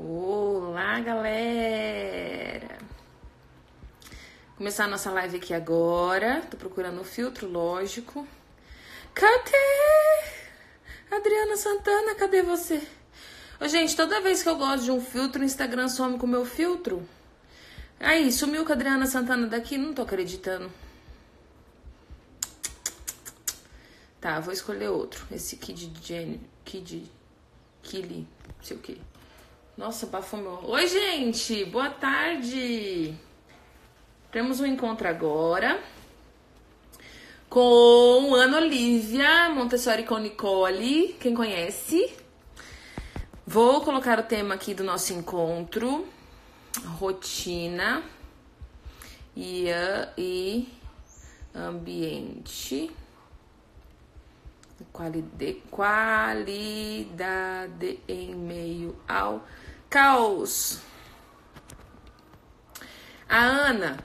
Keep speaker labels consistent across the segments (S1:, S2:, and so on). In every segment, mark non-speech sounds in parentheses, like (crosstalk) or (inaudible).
S1: Olá, galera! Começar a nossa live aqui agora. Tô procurando o filtro, lógico. Cadê? Adriana Santana, cadê você? Ô, gente, toda vez que eu gosto de um filtro, o Instagram some com o meu filtro. Aí, sumiu com a Adriana Santana daqui? Não tô acreditando. Tá, vou escolher outro. Esse Kid Jenny. Kid. Kili. Não sei o que. Nossa, bafomou. Oi, gente! Boa tarde! Temos um encontro agora com Ana Olivia Montessori com Nicole. Quem conhece? Vou colocar o tema aqui do nosso encontro: rotina e, e ambiente. Qualidade, qualidade em meio ao Caos. A Ana,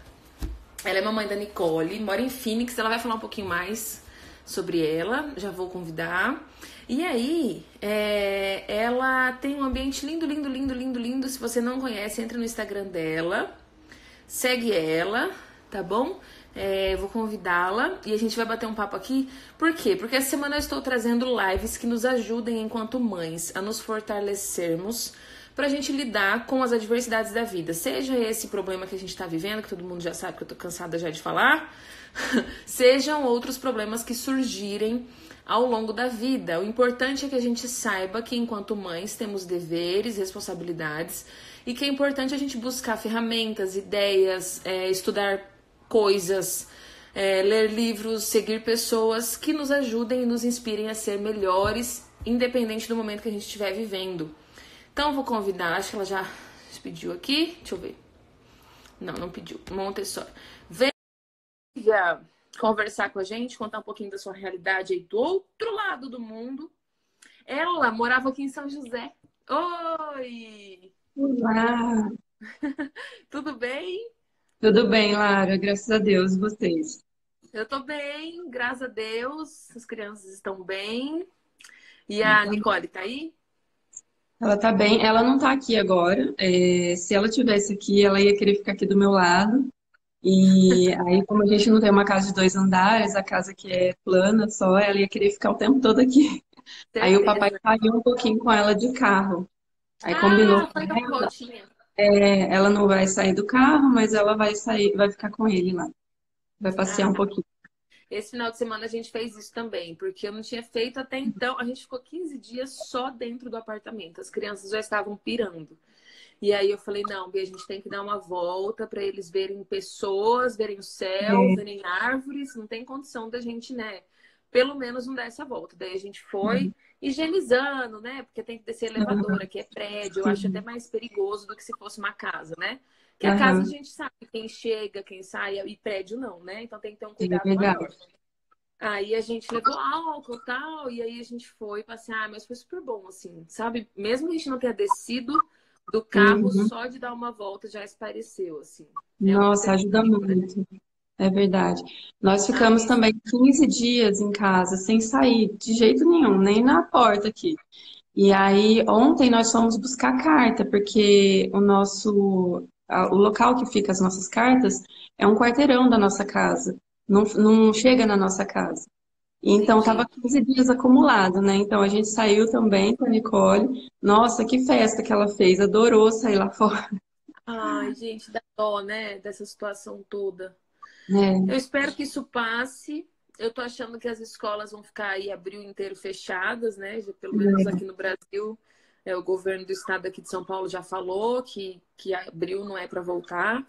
S1: ela é mamãe da Nicole, mora em Phoenix. Ela vai falar um pouquinho mais sobre ela. Já vou convidar. E aí, é, ela tem um ambiente lindo, lindo, lindo, lindo, lindo. Se você não conhece, entre no Instagram dela, segue ela, tá bom? É, vou convidá-la e a gente vai bater um papo aqui. Por quê? Porque essa semana eu estou trazendo lives que nos ajudem, enquanto mães, a nos fortalecermos para a gente lidar com as adversidades da vida. Seja esse problema que a gente está vivendo, que todo mundo já sabe que eu tô cansada já de falar, (laughs) sejam outros problemas que surgirem ao longo da vida. O importante é que a gente saiba que, enquanto mães, temos deveres, responsabilidades e que é importante a gente buscar ferramentas, ideias, é, estudar coisas, é, ler livros, seguir pessoas que nos ajudem e nos inspirem a ser melhores, independente do momento que a gente estiver vivendo. Então, vou convidar, acho que ela já pediu aqui. Deixa eu ver. Não, não pediu. Montessori. Venha conversar com a gente, contar um pouquinho da sua realidade aí do outro lado do mundo. Ela morava aqui em São José. Oi!
S2: Olá! (laughs)
S1: Tudo bem?
S2: Tudo bem, Lara, graças a Deus, vocês.
S1: Eu tô bem, graças a Deus. As crianças estão bem. E a Nicole tá aí?
S2: Ela tá bem, ela não tá aqui agora. É, se ela tivesse aqui, ela ia querer ficar aqui do meu lado. E aí, como a gente não tem uma casa de dois andares, a casa que é plana só, ela ia querer ficar o tempo todo aqui. Aí o papai saiu um pouquinho com ela de carro. Aí
S1: ah,
S2: combinou com
S1: ela.
S2: É, ela não vai sair do carro, mas ela vai sair, vai ficar com ele lá. Vai passear
S1: ah.
S2: um pouquinho.
S1: Esse final de semana a gente fez isso também, porque eu não tinha feito até então. A gente ficou 15 dias só dentro do apartamento. As crianças já estavam pirando. E aí eu falei, não, Bia, a gente tem que dar uma volta para eles verem pessoas, verem o céu, é. verem árvores. Não tem condição da gente, né? Pelo menos não dar essa volta. Daí a gente foi uhum. higienizando, né? Porque tem que descer elevador, aqui é prédio. Eu acho até mais perigoso do que se fosse uma casa, né? Que a casa a gente sabe quem chega, quem sai, e prédio não, né? Então tem que ter um cuidado é maior. Aí a gente levou álcool e tal, e aí a gente foi passear, mas foi super bom, assim, sabe? Mesmo a gente não ter descido do carro, uhum. só de dar uma volta já espareceu, assim.
S2: É Nossa, ajuda muito. É verdade. Nós ficamos também 15 dias em casa, sem sair de jeito nenhum, nem na porta aqui. E aí, ontem nós fomos buscar carta, porque o nosso o local que fica as nossas cartas é um quarteirão da nossa casa, não, não chega na nossa casa. Então, estava 15 dias acumulado, né? Então, a gente saiu também com a Nicole. Nossa, que festa que ela fez, adorou sair lá (laughs) fora.
S1: Ai, gente, dá dó, né? Dessa situação toda.
S2: É.
S1: Eu espero que isso passe. Eu tô achando que as escolas vão ficar aí abril inteiro fechadas, né? Pelo menos é. aqui no Brasil. É, o governo do estado aqui de São Paulo já falou que, que abril não é para voltar.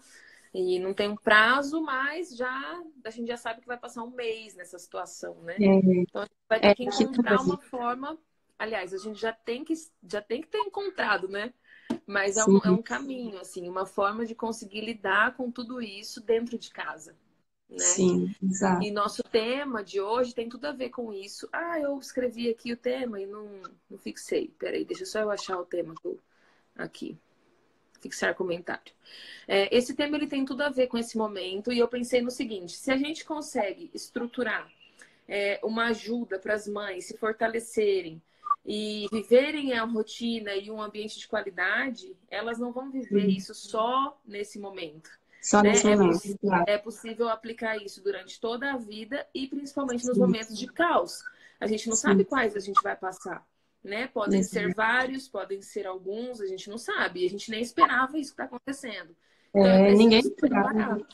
S1: E não tem um prazo, mas já a gente já sabe que vai passar um mês nessa situação, né? É. Então a gente vai ter é, que encontrar uma forma. Aliás, a gente já tem que, já tem que ter encontrado, né? Mas é um, é um caminho, assim, uma forma de conseguir lidar com tudo isso dentro de casa. Né?
S2: Sim, exato.
S1: E nosso tema de hoje tem tudo a ver com isso. Ah, eu escrevi aqui o tema e não, não fixei. Peraí, deixa só eu achar o tema aqui. Fixar comentário. É, esse tema ele tem tudo a ver com esse momento e eu pensei no seguinte: se a gente consegue estruturar é, uma ajuda para as mães se fortalecerem, e viverem a rotina e um ambiente de qualidade, elas não vão viver isso só nesse momento.
S2: Só
S1: né?
S2: nesse
S1: é,
S2: claro.
S1: é possível aplicar isso durante toda a vida e principalmente nos momentos de caos. A gente não
S2: Sim.
S1: sabe quais a gente vai passar. Né? Podem
S2: Exato.
S1: ser vários, podem ser alguns, a gente não sabe. A gente nem esperava isso que está acontecendo. Então,
S2: É,
S1: preciso
S2: ninguém esperava.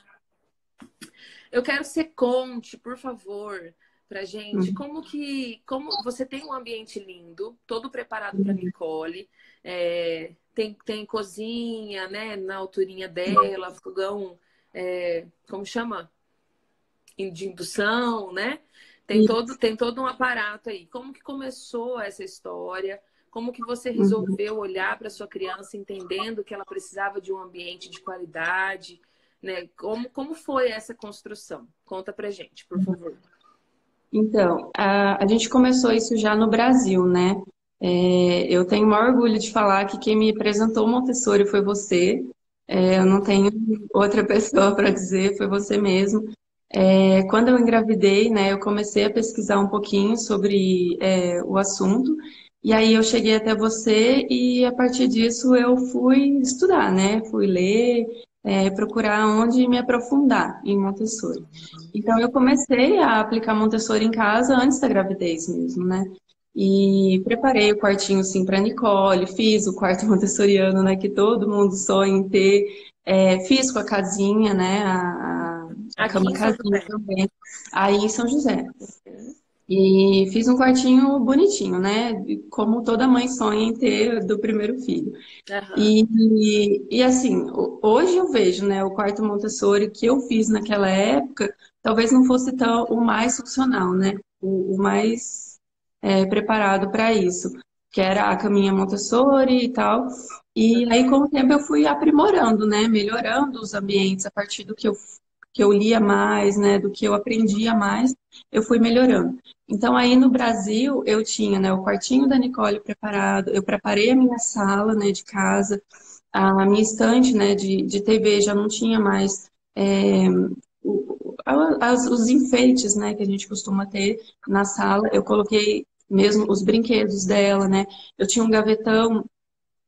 S1: Eu quero que você conte, por favor, pra gente
S2: Uhum.
S1: como que. Como você tem um ambiente lindo, todo preparado para. Nicole. é, tem, tem cozinha, né? Na alturinha dela, fogão, é, como chama? De indução, né? Tem
S2: Isso.
S1: todo, tem todo um aparato aí. Como que começou essa história? Como que você
S2: Uhum.
S1: resolveu olhar para sua criança entendendo que ela precisava de um ambiente de qualidade, né? Como, como foi essa construção? Conta pra gente, por favor.
S2: Então, a, a gente começou isso já no Brasil, né? É, eu tenho o maior orgulho de falar que quem me apresentou Montessori foi você. É, eu não tenho outra (laughs) pessoa para dizer, foi você mesmo. É, quando eu engravidei, né, eu comecei a pesquisar um pouquinho sobre é, o assunto, e aí eu cheguei até você e a partir disso eu fui estudar, né? Fui ler, é, procurar onde me aprofundar em Montessori. Então eu comecei a aplicar Montessori em casa antes da gravidez mesmo, né? E preparei o quartinho sim para Nicole, fiz o quarto (laughs) montessoriano, né, que todo mundo sonha em ter. É, fiz com a casinha, né, a, a, cama casinha também, aí em São José. E fiz um quartinho bonitinho, né, como toda mãe sonha em ter do primeiro filho.
S1: Aham.
S2: E, e assim, ho- hoje eu vejo, né, o quarto Montessori que eu fiz naquela época, talvez não fosse tão o mais funcional, né, o, o mais é, preparado para isso, que era a caminha Montessori e tal. E aí, com o tempo, eu fui aprimorando, né, melhorando os ambientes a partir do que eu, que eu lia mais, né, do que eu aprendia mais, eu fui melhorando. Então, aí no Brasil, eu tinha, né, o quartinho da Nicole preparado, eu preparei a minha sala, né, de casa, a minha estante, né, de, de TV já não tinha mais é, as- os enfeites, né, que a gente costuma ter na sala. Eu coloquei mesmo os brinquedos dela, né? Eu tinha um gavetão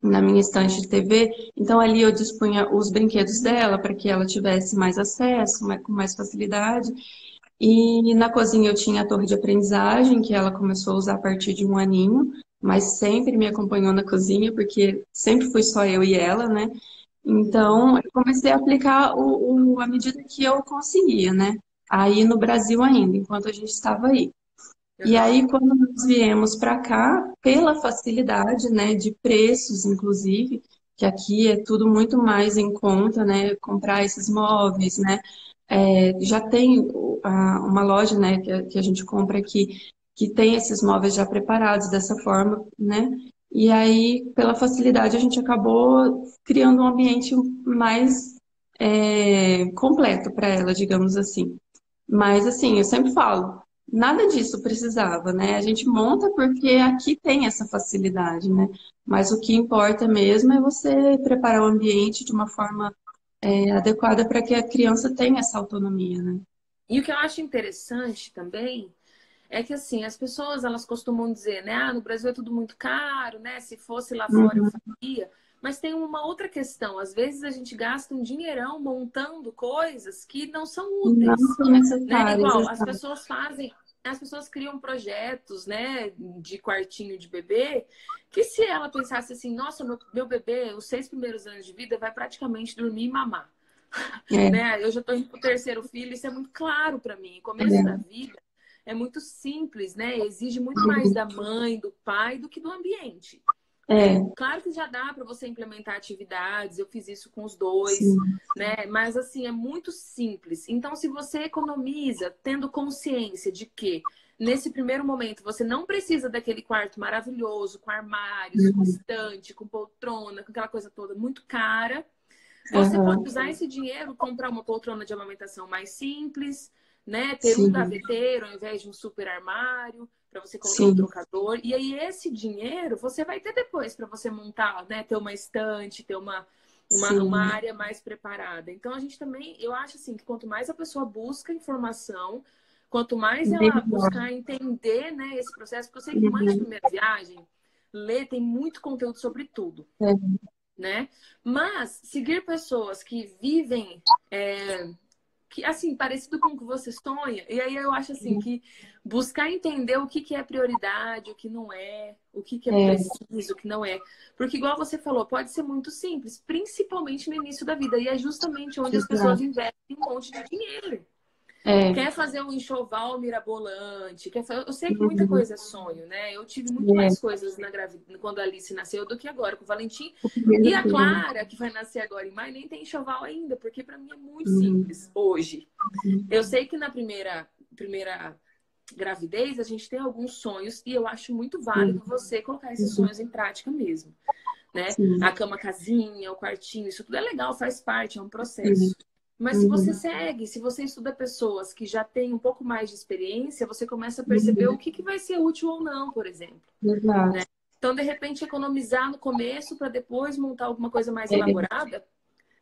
S2: na minha estante de TV, então ali eu dispunha os brinquedos dela para que ela tivesse mais acesso, com mais facilidade. E na cozinha eu tinha a torre de aprendizagem, que ela começou a usar a partir de um aninho, mas sempre me acompanhou na cozinha, porque sempre fui só eu e ela, né? Então, eu comecei a aplicar o, o, à medida que eu conseguia, né? Aí no Brasil ainda, enquanto a gente estava aí. E aí, quando nós viemos para cá, pela facilidade, né, de preços, inclusive, que aqui é tudo muito mais em conta, né, comprar esses móveis, né, é, já tem uma loja, né, que a, que a gente compra aqui, que tem esses móveis já preparados dessa forma, né, e aí, pela facilidade, a gente acabou criando um ambiente mais é, completo para ela, digamos assim. Mas, assim, eu sempre falo, nada disso precisava, né? A gente monta porque aqui tem essa facilidade, né? Mas o que importa mesmo é você preparar o ambiente de uma forma é, adequada para que a criança tenha essa autonomia, né?
S1: E o que eu acho interessante também é que assim, as pessoas elas costumam dizer, né? Ah, no Brasil é tudo muito caro, né? Se fosse lá fora eu faria. Mas tem uma outra questão. Às vezes a gente gasta um dinheirão montando coisas que não são úteis.
S2: Não são
S1: né?
S2: necessárias.
S1: Igual, as pessoas fazem, as pessoas criam projetos, né, de quartinho de bebê, que se ela pensasse assim, nossa, meu, meu bebê, os seis primeiros anos de vida, vai praticamente dormir e mamar.
S2: É. (laughs)
S1: Né? Eu já tô indo pro terceiro filho, isso é muito claro para mim. O começo
S2: É.
S1: da vida é muito simples, né? Exige muito mais da mãe, do pai, do que do ambiente.
S2: É,
S1: Claro que já dá para você implementar atividades, eu fiz isso com os dois,
S2: sim.
S1: né? Mas assim, é muito simples. Então, se você economiza tendo consciência de que nesse primeiro momento você não precisa daquele quarto maravilhoso, com armários, com
S2: Uhum.
S1: estante, com poltrona, com aquela coisa toda muito cara, você
S2: Aham.
S1: pode usar esse dinheiro, comprar uma poltrona de amamentação mais simples, né? Ter
S2: Sim.
S1: um gaveteiro ao invés de um super armário para você colocar
S2: Sim.
S1: um trocador. E aí esse dinheiro você vai ter depois para você montar, né? Ter uma estante, ter uma uma, uma área mais preparada. Então a gente também, eu acho assim que quanto mais a pessoa busca informação, quanto mais ela buscar entender, né, esse processo, porque eu sei que mãe de
S2: Uhum.
S1: primeira viagem ler, tem muito conteúdo sobre tudo.
S2: É.
S1: Né? Mas seguir pessoas que vivem é, que assim, parecido com o que você sonha. E aí eu acho assim que buscar entender o que, que é prioridade, o que não é, o que, que é, é, preciso, o que não é. Porque, igual você falou, pode ser muito simples, principalmente no início da vida. E é justamente onde as pessoas investem um monte de dinheiro. É. Quer fazer um enxoval mirabolante, quer fazer... eu sei que muita uhum. coisa é sonho, né? Eu tive muito é. mais coisas na gravidez quando a Alice nasceu do que agora com o Valentim. E a Clara, que vai nascer agora em maio, nem tem enxoval ainda, porque para mim é muito uhum. simples hoje. Uhum. Eu sei que na primeira primeira gravidez a gente tem alguns sonhos e eu acho muito válido uhum. você colocar esses sonhos em prática mesmo. Né? A cama casinha, o quartinho, isso tudo é legal, faz parte, é um processo. Mas se você uhum. segue, se você estuda pessoas que já têm um pouco mais de experiência, você começa a perceber uhum. o que, que vai ser útil ou não, por exemplo. Né? Então, de repente, economizar no começo para depois montar alguma coisa mais é. elaborada,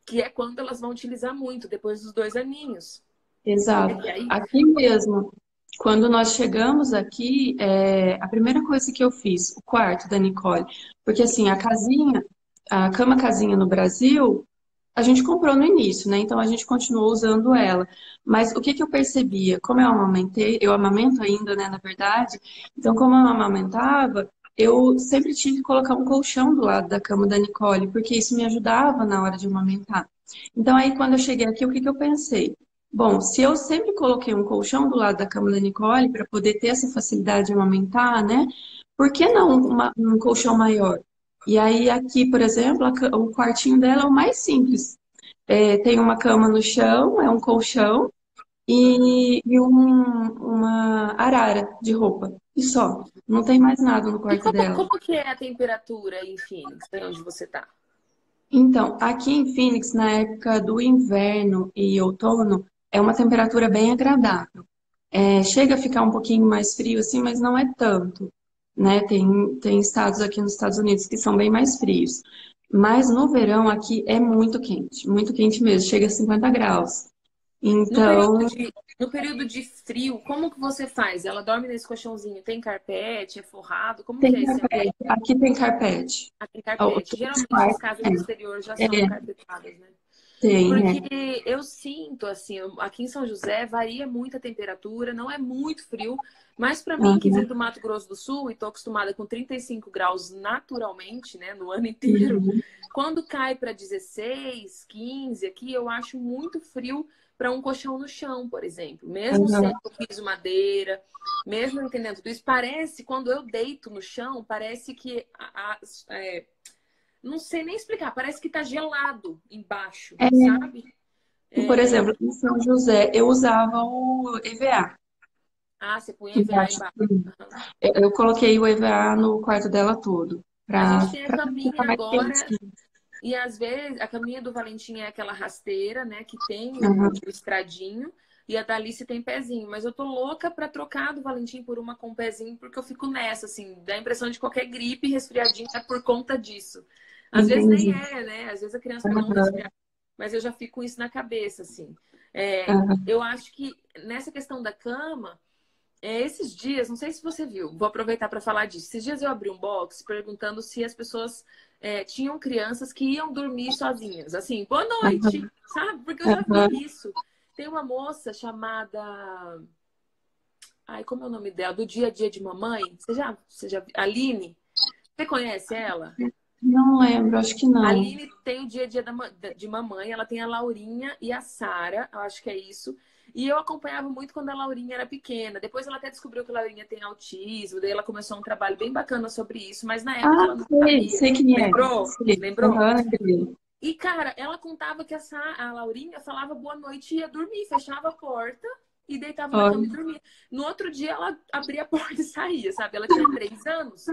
S1: que é quando elas vão utilizar muito, depois dos dois aninhos.
S2: Exato. Aí... Aqui mesmo, quando nós chegamos aqui, é, a primeira coisa que eu fiz, o quarto da Nicole, porque assim, a casinha, a cama casinha no Brasil, a gente comprou no início, né? Então a gente continuou usando ela. Mas o que, que eu percebia? Como eu amamentei, eu amamento ainda, né, na verdade. Então, como eu amamentava, eu sempre tinha que colocar um colchão do lado da cama da Nicole, porque isso me ajudava na hora de amamentar. Então, aí quando eu cheguei aqui, o que, que eu pensei? Bom, se eu sempre coloquei um colchão do lado da cama da Nicole para poder ter essa facilidade de amamentar, né? Por que não uma, um colchão maior? E aí aqui, por exemplo, a, o quartinho dela é o mais simples. É, tem uma cama no chão, é um colchão e, e um, uma arara de roupa. E só. Não tem mais nada no quarto
S1: como,
S2: dela.
S1: Como que é a temperatura em Phoenix, onde você está?
S2: Então, aqui em Phoenix, na época do inverno e outono, é uma temperatura bem agradável. É, chega a ficar um pouquinho mais frio assim, mas não é tanto né? Tem, tem estados aqui nos Estados Unidos que são bem mais frios. Mas no verão aqui é muito quente, muito quente mesmo, chega a 50 graus. Então.
S1: No período, de, no período de frio, como que você faz? Ela dorme nesse colchãozinho? Tem carpete? É forrado? Como
S2: tem
S1: que é
S2: carpete. esse Aqui tem carpete.
S1: Aqui tem carpete. Geralmente as casas do exterior já são é. carpetadas, né? Tem, é. Porque é. eu sinto, assim, aqui em São José varia muito a temperatura, não é muito frio, mas para mim, uhum. que vem do Mato Grosso do Sul e estou acostumada com 35 graus naturalmente, né, no ano inteiro, uhum. quando cai para 16, 15 aqui, eu acho muito frio para um colchão no chão, por exemplo. Mesmo uhum. sendo piso madeira, mesmo entendendo tudo isso, parece, quando eu deito no chão, parece que a, a, é, não sei nem explicar, parece que tá gelado embaixo, é. sabe?
S2: Por é... exemplo, em São José, eu usava o EVA.
S1: Ah, você põe EVA embaixo. Uhum.
S2: Eu, eu, coloquei o EVA no quarto dela todo.
S1: Pra, a gente tem a caminha agora. E às vezes a caminha do Valentim é aquela rasteira, né? Que tem uhum. o estradinho. E a da Alice tem pezinho. Mas eu tô louca pra trocar do Valentim por uma com pezinho, porque eu fico nessa, assim, dá a impressão de qualquer gripe resfriadinho é por conta disso. Às Entendi. vezes nem é, né? Às vezes a criança uhum. não resfriar. Mas eu já fico com isso na cabeça, assim. É, uhum. Eu acho que nessa questão da cama, é, esses dias, não sei se você viu, vou aproveitar para falar disso. Esses dias eu abri um box perguntando se as pessoas é, tinham crianças que iam dormir sozinhas. Assim, boa noite, uhum. sabe? Porque eu já vi isso. Tem uma moça chamada. Ai, como é o nome dela? Do dia a dia de mamãe. Você já, você já... Aline? Você conhece ela?
S2: Não lembro, acho que não.
S1: A Aline tem o dia a dia de mamãe, ela tem a Laurinha e a Sara, acho que é isso. E eu acompanhava muito quando a Laurinha era pequena. Depois ela até descobriu que a Laurinha tem autismo, daí ela começou um trabalho bem bacana sobre isso, mas na época
S2: ah,
S1: ela não
S2: sei, sabia. Sei quem é.
S1: Lembrou?
S2: Sei.
S1: Lembrou? Uhum, e, cara, ela contava que essa, a Laurinha falava boa noite e ia dormir, fechava a porta e deitava na cama e dormia. No outro dia ela abria a porta e saía, sabe? Ela tinha três anos.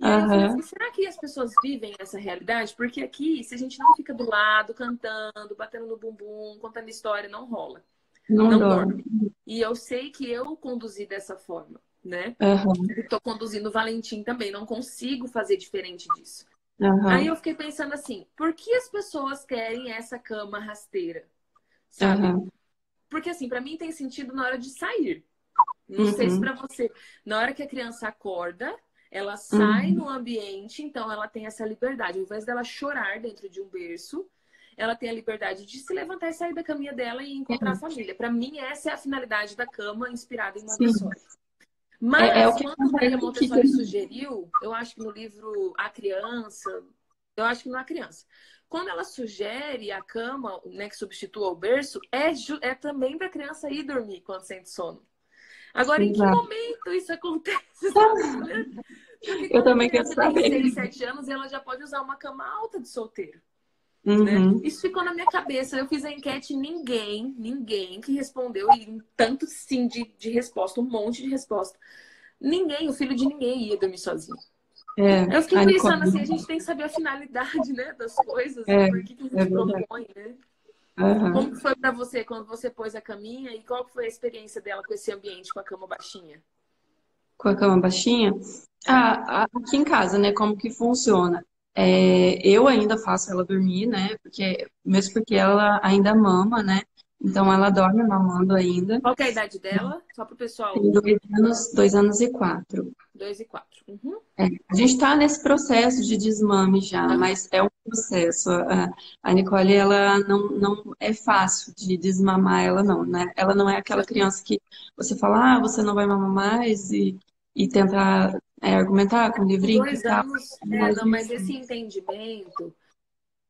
S1: Assim, será que as pessoas vivem essa realidade? Porque aqui, se a gente não fica do lado, cantando, batendo no bumbum, contando história, não rola.
S2: Não, não dorme.
S1: E eu sei que eu conduzi dessa forma, né? Uhum. Estou conduzindo o Valentim também, não consigo fazer diferente disso. Uhum. Aí eu fiquei pensando assim, por que as pessoas querem essa cama rasteira? Sabe? Uhum. Porque assim, para mim tem sentido na hora de sair. Não sei se para você. Na hora que a criança acorda, Ela sai uhum. no ambiente, então ela tem essa liberdade. Ao invés dela chorar dentro de um berço, ela tem a liberdade de se levantar e sair da caminha dela e encontrar a família. Para mim, essa é a finalidade da cama inspirada em Montessori. Mas é, é o que quando a Montessori que... sugeriu, eu acho que no livro A Criança, eu acho que não é a criança. Quando ela sugere a cama, né, que substitua o berço, é, é também para a criança ir dormir quando sente sono. Agora, Exato. em que momento isso acontece?
S2: Porque eu também quero saber.
S1: Tem 6, 7 anos e ela já pode usar uma cama alta de solteiro. Né? Uhum. Né? Isso ficou na minha cabeça. Eu fiz a enquete ninguém, ninguém que respondeu, e tanto sim de, de resposta, um monte de resposta. Ninguém, o filho de ninguém ia dormir sozinho. É, eu fiquei pensando assim, a gente tem que saber a finalidade né, das coisas, é, né? por que, que a gente é propõe, né? Uhum. Como foi para você quando você pôs a caminha e qual foi a experiência dela com esse ambiente, com a cama baixinha?
S2: Com a cama baixinha? Ah, aqui em casa, né? Como que funciona? É, eu ainda faço ela dormir, né? Porque, mesmo porque ela ainda mama, né? Então ela dorme mamando ainda.
S1: Qual é a idade dela? Só para o pessoal.
S2: Tem dois anos, dois anos e quatro.
S1: Dois e quatro. Uhum.
S2: É, a gente está nesse processo de desmame já, uhum. mas é um processo. A, Nicole, ela não, não é fácil de desmamar ela, não, né? Ela não é aquela criança que você fala, ah, você não vai mamar mais e, e tentar é, argumentar com o livrinho.
S1: Dois anos, é, não, mas esse entendimento,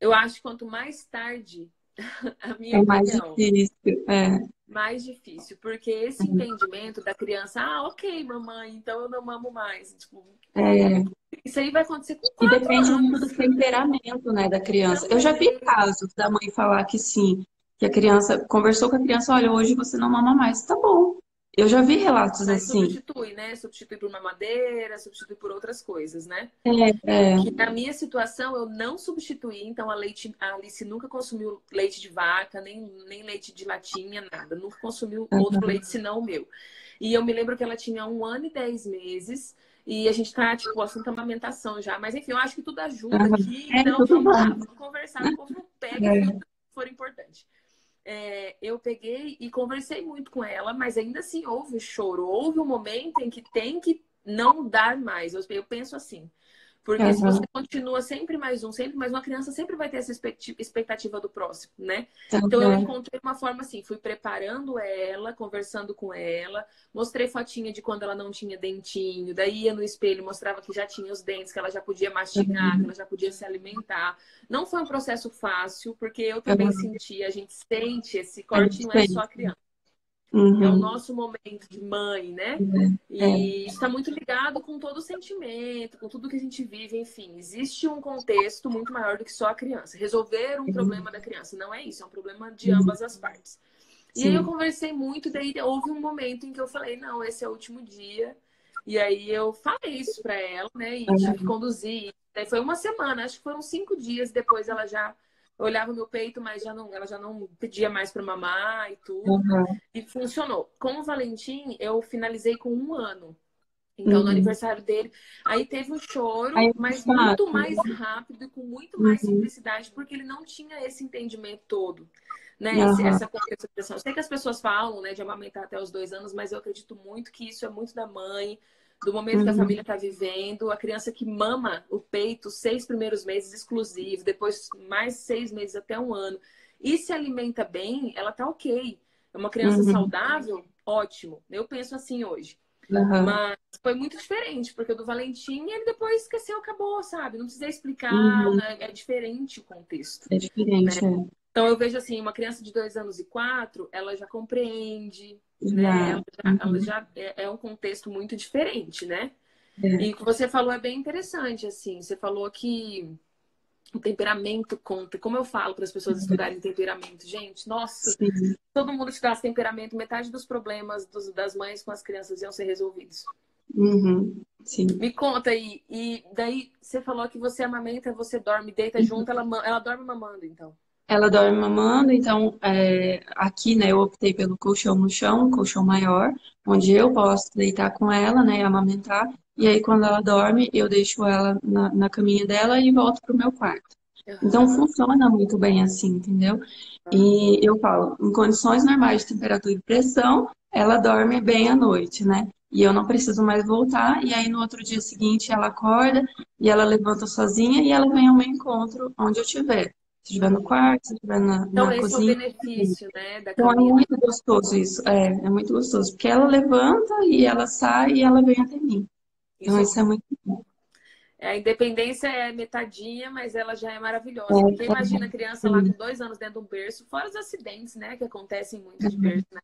S1: eu acho que quanto mais tarde (laughs) a minha
S2: é mais opinião, difícil, é.
S1: Mais difícil, porque esse uhum. entendimento da criança, ah, ok, mamãe, então eu não mamo mais. Tipo, é. Isso aí vai acontecer com
S2: E depende anos. muito do temperamento, né, da criança. eu já vi casos da mãe falar que sim, que a criança conversou com a criança, olha, hoje você não mama mais, tá bom. Eu já vi relatos Mas assim.
S1: Substitui, né? Substitui por uma madeira, substitui por outras coisas, né?
S2: É, é.
S1: Que na minha situação eu não substituí, então a leite, a Alice nunca consumiu leite de vaca, nem, nem leite de latinha, nada. Nunca consumiu uhum. outro leite senão o meu. E eu me lembro que ela tinha um ano e dez meses. E a gente tá, tipo, assunto amamentação já. Mas enfim, eu acho que tudo ajuda uhum. aqui. É, então, vamos lá, vamos conversar, o povo pega é. se for importante é, eu peguei e conversei muito com ela, mas ainda assim houve choro. Houve um momento em que tem que não dar mais. Eu, eu penso assim. Porque uhum. se você continua sempre mais um, sempre mais uma criança, sempre vai ter essa expectativa do próximo, né? Uhum. Então eu encontrei uma forma assim, fui preparando ela, conversando com ela, mostrei fotinha de quando ela não tinha dentinho, daí ia no espelho, mostrava que já tinha os dentes, que ela já podia mastigar, uhum. que ela já podia se alimentar. Não foi um processo fácil, porque eu também senti, a gente sente esse corte, não é só a criança. Uhum. É o nosso momento de mãe, né? Uhum. E está é. muito ligado com todo o sentimento, com tudo que a gente vive, enfim. Existe um contexto muito maior do que só a criança. Resolver um uhum. problema da criança não é isso, é um problema de uhum. ambas as partes. E Sim. aí eu conversei muito, daí houve um momento em que eu falei, não, esse é o último dia. E aí eu falei isso para ela, né? E tive que conduzir. Daí foi uma semana, acho que foram cinco dias depois ela já olhava o meu peito, mas já não, ela já não pedia mais para mamar e tudo. Uhum. E funcionou. Com o Valentim, eu finalizei com um ano. Então, uhum. no aniversário dele, aí teve um choro, aí, mas muito mais rápido e com muito mais uhum. simplicidade, porque ele não tinha esse entendimento todo, né? Esse, essa compreensão. Eu sei que as pessoas falam, né, de amamentar até os dois anos, mas eu acredito muito que isso é muito da mãe, do momento uhum. que a uhum. família está vivendo, a criança que mama o peito seis primeiros meses exclusivo, depois mais seis meses até um ano, e se alimenta bem, ela tá ok. É uma criança uhum. saudável, ótimo. Eu penso assim hoje. Uhum. Mas foi muito diferente, porque o do Valentim, ele depois esqueceu, acabou, sabe? Não precisei explicar, uhum. né? é diferente o contexto.
S2: É diferente, né? é.
S1: Então eu vejo assim, uma criança de dois anos e quatro, ela já compreende, né? Uhum. já é, é, um contexto muito diferente, né? É. E o que você falou é bem interessante, assim. Você falou que o temperamento conta. Como eu falo para as pessoas uhum. estudarem temperamento, gente, nossa, Sim. todo mundo estudasse temperamento, metade dos problemas dos, das mães com as crianças iam ser resolvidos.
S2: Uhum. Sim.
S1: Me conta aí. E daí você falou que você amamenta, você dorme, deita uhum. junto, ela, ela dorme mamando, então.
S2: Ela dorme mamando, então é, aqui, né, eu optei pelo colchão no chão, um colchão maior, onde eu posso deitar com ela, né, amamentar. E aí, quando ela dorme, eu deixo ela na, na caminha dela e volto pro meu quarto. Então, funciona muito bem assim, entendeu? E eu falo, em condições normais de temperatura e pressão, ela dorme bem à noite, né? e eu não preciso mais voltar. E aí no outro dia seguinte ela acorda e ela levanta sozinha e ela vem ao meu encontro onde eu estiver. Se estiver no quarto, se estiver na,
S1: então,
S2: na
S1: esse
S2: cozinha.
S1: é o benefício, né, da
S2: Então é
S1: caminhada.
S2: muito gostoso isso. É, é muito gostoso. Porque ela levanta e ela sai e ela vem até mim. Então
S1: Isso
S2: isso é muito bom.
S1: É, a independência é metadinha, mas ela já é maravilhosa.
S2: É,
S1: Porque
S2: é,
S1: imagina a criança lá
S2: sim.
S1: com dois anos dentro de um berço, fora os acidentes, né, que acontecem muito de berço, né?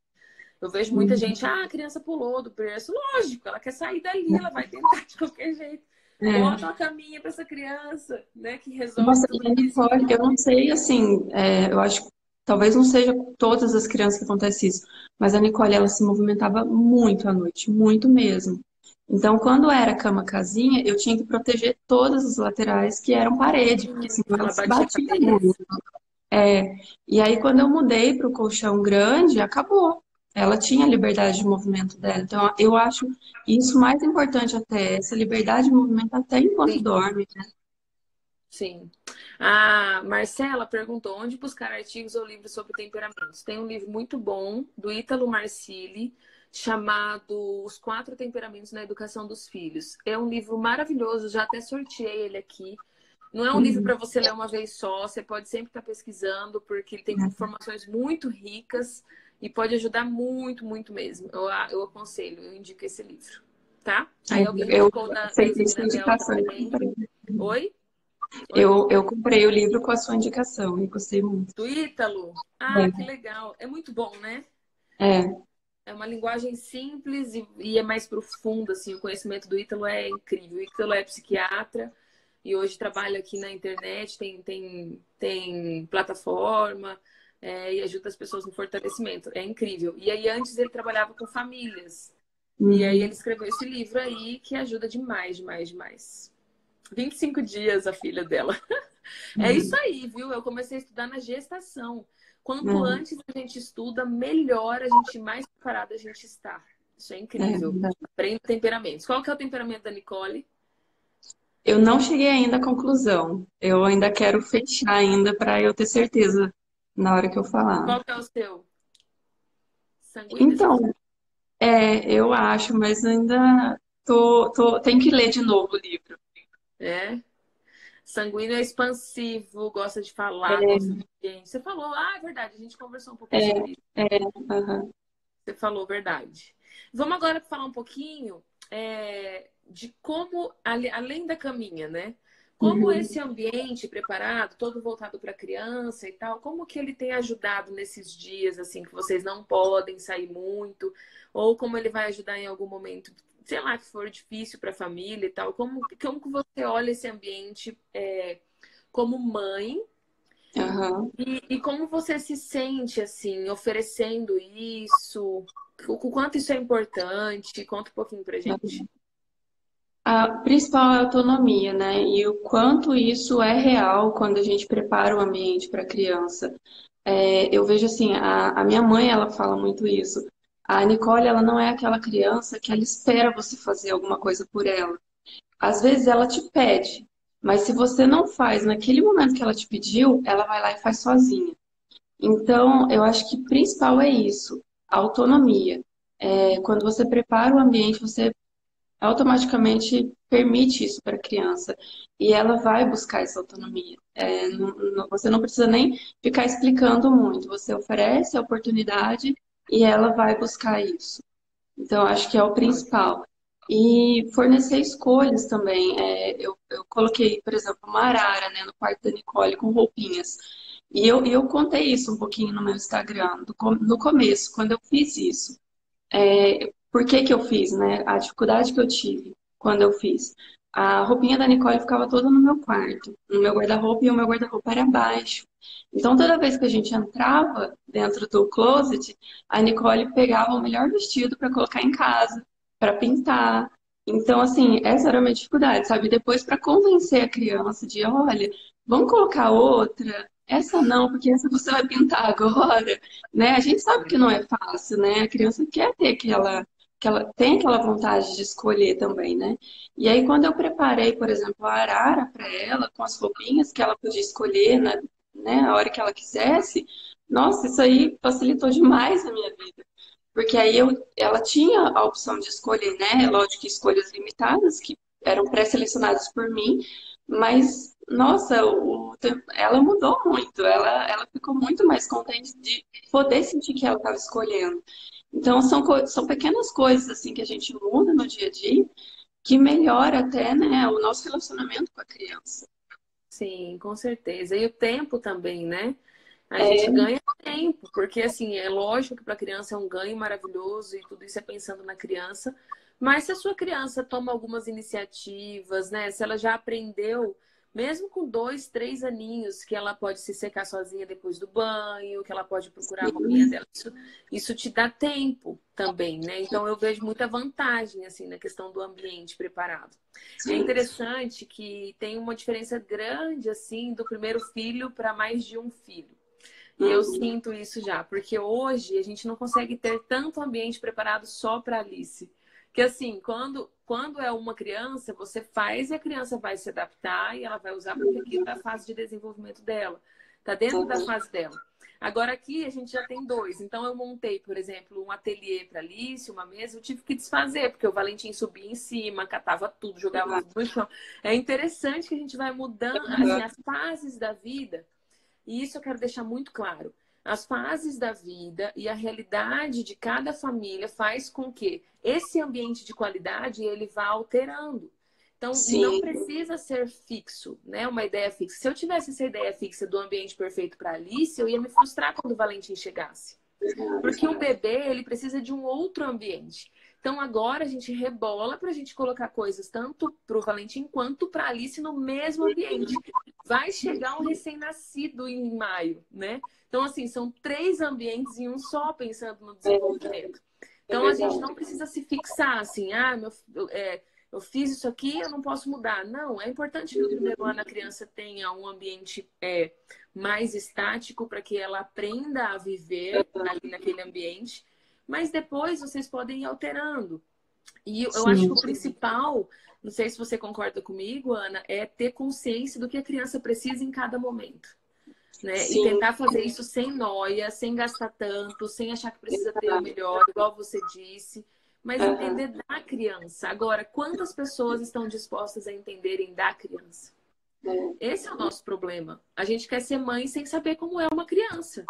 S1: Eu vejo muita gente, ah, a criança pulou do berço. Lógico, ela quer sair dali, ela vai tentar de qualquer jeito.
S2: É.
S1: Bota uma caminha para essa criança, né, que resolve
S2: Nossa. Nicole, eu não sei, assim, é, eu acho que talvez não seja com todas as crianças que acontece isso, mas a Nicole, ela se movimentava muito à noite, muito mesmo. Então, quando era cama-casinha, eu tinha que proteger todas as laterais que eram parede, porque senão ela se
S1: batia
S2: muito. É, e aí, quando eu mudei para o colchão grande, acabou. Ela tinha a liberdade de movimento dela. Então, eu acho isso mais importante até, essa liberdade de movimento até enquanto
S1: Sim.
S2: dorme, né?
S1: Sim. A Marcela perguntou onde buscar artigos ou livros sobre temperamentos. Tem um livro muito bom do Ítalo Marcilli chamado Os Quatro Temperamentos na Educação dos Filhos. É um livro maravilhoso, já até sorteei ele aqui. Não é um livro para você ler uma vez só, você pode sempre estar pesquisando, porque ele tem informações muito ricas e pode ajudar muito, muito mesmo. Eu, eu aconselho, eu indico esse livro, tá? Aí alguém
S2: Eu
S1: da
S2: fez isso
S1: Zina Mel
S2: indicação. eu
S1: também.
S2: comprei.
S1: Oi?
S2: Eu, eu comprei o livro com a sua indicação e gostei muito.
S1: Do Ítalo? Ah,
S2: É.
S1: que legal. É muito bom, né?
S2: É,
S1: É uma linguagem simples e, e é mais profunda, assim. O conhecimento do Ítalo é incrível. O Ítalo é psiquiatra e hoje trabalha aqui na internet, tem, tem, tem plataforma é, e ajuda as pessoas no fortalecimento. É incrível. E aí, antes, ele trabalhava com famílias. E aí, ele escreveu esse livro aí que ajuda demais, demais, demais. 25 dias a filha dela. (laughs) É isso aí, viu? Eu comecei a estudar na gestação. Quanto
S2: Uhum.
S1: antes a gente estuda, melhor a gente, mais preparada a gente está. Isso é
S2: é
S1: incrível.
S2: verdade.
S1: Aprenda temperamentos. Qual que é o temperamento da Nicole?
S2: Eu não cheguei ainda à conclusão. Eu ainda quero fechar ainda para eu ter certeza na hora que eu falar.
S1: Qual que é o seu? Sanguíneo?
S2: Então, é, eu acho, mas ainda tô, tô, tenho que ler de novo o livro.
S1: É. Sanguíneo é expansivo, gosta de falar, gosta de gente. Você falou, ah, é verdade, a gente conversou um pouquinho sobre isso.
S2: Aham.
S1: Você falou verdade. Vamos agora falar um pouquinho é, de como, além da caminha, né? Como
S2: Uhum.
S1: esse ambiente preparado, todo voltado para a criança e tal, como que ele tem ajudado nesses dias, assim, que vocês não podem sair muito, ou como ele vai ajudar em algum momento, sei lá, que for difícil para a família e tal. Como, como que você olha esse ambiente é, como mãe
S2: Aham.
S1: e, e como você se sente, assim, oferecendo isso? O, o quanto isso é importante? Conta um pouquinho pra gente.
S2: A principal é a autonomia, né? E o quanto isso é real quando a gente prepara o ambiente para a criança. É, eu vejo assim, a, a minha mãe, ela fala muito isso. A Nicole, ela não é aquela criança que ela espera você fazer alguma coisa por ela. Às vezes ela te pede, mas se você não faz naquele momento que ela te pediu, ela vai lá e faz sozinha. Então, eu acho que principal é isso, a autonomia. É, quando você prepara o ambiente, você automaticamente permite isso para a criança e ela vai buscar essa autonomia. É, não- não- você não precisa nem ficar explicando muito, você oferece a oportunidade e ela vai buscar isso. Então, acho que é o principal. E fornecer escolhas também. É, eu, eu coloquei, por exemplo, uma arara, né, no quarto da Nicole com roupinhas. E eu, eu contei isso um pouquinho no meu Instagram, do no começo, quando eu fiz isso. É, por que que eu fiz, né? A dificuldade que eu tive quando eu fiz. A roupinha da Nicole ficava toda no meu quarto, no meu guarda-roupa, e o meu guarda-roupa era baixo. Então, toda vez que a gente entrava dentro do closet, a Nicole pegava o melhor vestido para colocar em casa, para pintar. Então, assim, essa era a minha dificuldade, sabe? Depois, para convencer a criança de, olha, vamos colocar outra, essa não, porque essa você vai pintar agora, né? A gente sabe que não é fácil, né? A criança quer ter aquela, que ela tem aquela vontade de escolher também, né? E aí, quando eu preparei, por exemplo, a arara para ela, com as roupinhas que ela podia escolher, né, né, a hora que ela quisesse, nossa, isso aí facilitou demais a minha vida. porque aí eu, ela tinha a opção de escolher, né? Lógico que escolhas limitadas, que eram pré-selecionadas por mim, mas, nossa, o, ela mudou muito, ela, ela ficou muito mais contente de poder sentir que ela estava escolhendo. Então, são, são pequenas coisas, assim, que a gente muda no dia a dia, que melhora até, né, o nosso relacionamento com a criança.
S1: Sim, com certeza. E o tempo também, né? A é. gente ganha tempo, porque assim, é lógico que para a criança é um ganho maravilhoso e tudo isso é pensando na criança, mas se a sua criança toma algumas iniciativas, né? Se ela já aprendeu, mesmo com dois, três aninhos, que ela pode se secar sozinha depois do banho, que ela pode procurar a roupinha dela, isso, isso te dá tempo também, né? Então eu vejo muita vantagem assim na questão do ambiente preparado. É interessante que tem uma diferença grande assim do primeiro filho para mais de um filho. E eu uhum. sinto isso já, porque hoje a gente não consegue ter tanto ambiente preparado só para Alice. Que assim, quando, quando é uma criança, você faz e a criança vai se adaptar e ela vai usar porque aquilo é a fase de desenvolvimento dela. Tá dentro da uhum. fase dela. Agora aqui a gente já tem dois. Então eu montei, por exemplo, um ateliê para Alice, uma mesa, eu tive que desfazer, porque o Valentim subia em cima, catava tudo, jogava tudo no chão. É interessante que a gente vai mudando assim, as fases da vida e isso eu quero deixar muito claro. As fases da vida e a realidade de cada família faz com que esse ambiente de qualidade ele vá alterando. Então, Sim. não precisa ser fixo, né? Uma ideia fixa. Se eu tivesse essa ideia fixa do ambiente perfeito para Alice, eu ia me frustrar quando o Valentim chegasse. Porque um bebê, ele precisa de um outro ambiente. Então agora a gente rebola para a gente colocar coisas tanto para o Valentim quanto para Alice no mesmo ambiente. Vai chegar um recém-nascido em maio, né? Então, assim, são três ambientes em um só, pensando no desenvolvimento. Então, a gente não precisa se fixar assim, ah, meu, é, eu fiz isso aqui, eu não posso mudar. Não, é importante que no primeiro ano a criança tenha um ambiente é, mais estático para que ela aprenda a viver ali naquele ambiente mas depois vocês podem ir alterando. E eu sim, acho que o principal, não sei se você concorda comigo, Ana, é ter consciência do que a criança precisa em cada momento. Né? E tentar fazer isso sem noia, sem gastar tanto, sem achar que precisa ter o melhor, igual você disse, mas uhum. entender da criança. Agora, quantas pessoas estão dispostas a entenderem da criança? É. Esse é o nosso problema. A gente quer ser mãe sem saber como é uma criança.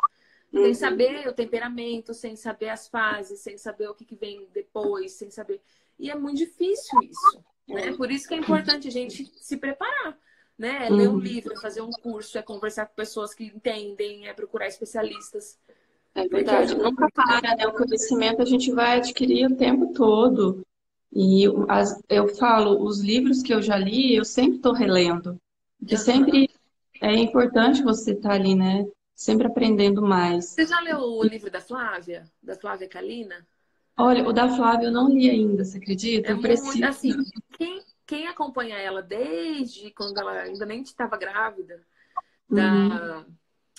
S1: Sem uhum. saber o temperamento, sem saber as fases, sem saber o que, que vem depois, sem saber. E é muito difícil isso. Né? Por isso que é importante a gente se preparar. Né? É ler um uhum. livro, é fazer um curso, é conversar com pessoas que entendem, é procurar especialistas.
S2: É verdade, nunca para, né? O conhecimento a gente vai adquirir o tempo todo. E as, eu falo, os livros que eu já li, eu sempre estou relendo. Porque sempre é importante você estar tá ali, né? Sempre aprendendo mais.
S1: Você já leu o livro da Flávia? Da Flávia Kalina?
S2: Olha, o da Flávia eu não li ainda, você acredita?
S1: É eu preciso. Muito, assim, quem, quem acompanha ela desde quando ela ainda nem estava grávida da, uhum.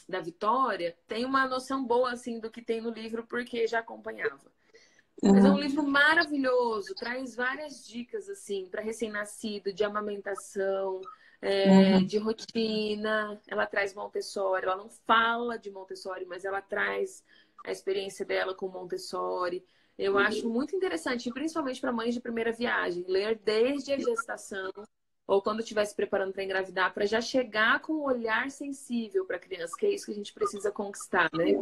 S1: da Vitória, tem uma noção boa assim do que tem no livro porque já acompanhava. Uhum. Mas é um livro maravilhoso, traz várias dicas assim para recém-nascido, de amamentação, é, uhum. de rotina. Ela traz Montessori. Ela não fala de Montessori, mas ela traz a experiência dela com Montessori. Eu uhum. acho muito interessante, principalmente para mães de primeira viagem, ler desde a gestação ou quando estiver se preparando para engravidar, para já chegar com um olhar sensível para a criança, que é isso que a gente precisa conquistar, né?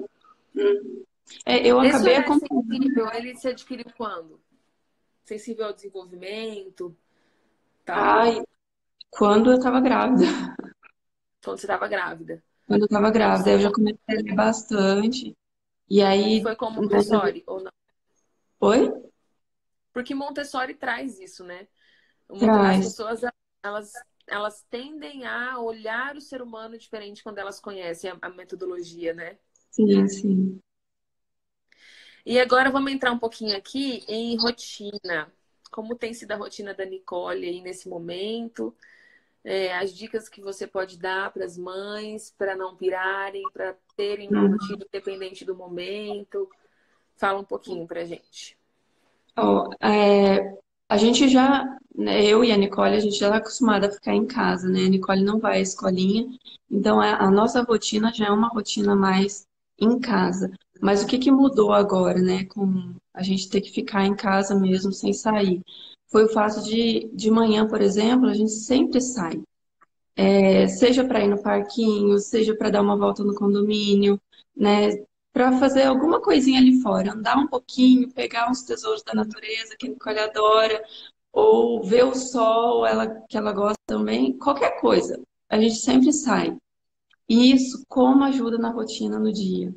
S2: Uhum. É, eu Esse acabei
S1: olhar sensível, ele se adquiriu quando? Sensível ao desenvolvimento?
S2: Tal. Ai, quando eu estava grávida.
S1: Quando você estava grávida.
S2: Quando eu estava grávida, eu já comecei a ler bastante. E aí.
S1: Foi como Montessori ou não?
S2: Oi?
S1: Porque Montessori traz isso, né? Traz. As pessoas, elas, elas tendem a olhar o ser humano diferente quando elas conhecem a, a metodologia, né?
S2: Sim, sim.
S1: E agora vamos entrar um pouquinho aqui em rotina. Como tem sido a rotina da Nicole aí nesse momento? É, as dicas que você pode dar para as mães para não pirarem, para terem uma uhum. rotina independente do momento. Fala um pouquinho para a gente.
S2: Oh, é, a gente já, né, eu e a Nicole, a gente já está acostumada a ficar em casa, né? A Nicole não vai à escolinha, então a, a nossa rotina já é uma rotina mais em casa. Mas o que, que mudou agora, né? Com a gente ter que ficar em casa mesmo, sem sair. Foi o fato de, de manhã, por exemplo, a gente sempre sai. É, seja para ir no parquinho, seja para dar uma volta no condomínio, né? Para fazer alguma coisinha ali fora, andar um pouquinho, pegar uns tesouros da natureza que a Nicole adora, ou ver o sol, ela, que ela gosta também, qualquer coisa. A gente sempre sai. E isso como ajuda na rotina no dia.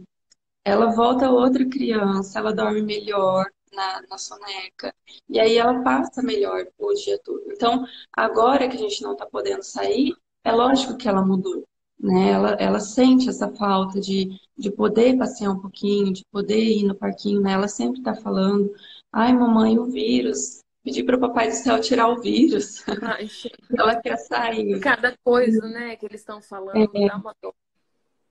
S2: Ela volta outra criança, ela dorme melhor na, na soneca, e aí ela passa melhor o dia todo. Então, agora que a gente não está podendo sair, é lógico que ela mudou. Né? Ela, ela sente essa falta de, de poder passear um pouquinho, de poder ir no parquinho, né? Ela sempre está falando, ai mamãe, o vírus, pedir para o papai do céu tirar o vírus. (laughs) Ai, ela quer sair.
S1: Cada coisa, né, que eles estão falando, é. dá uma dor.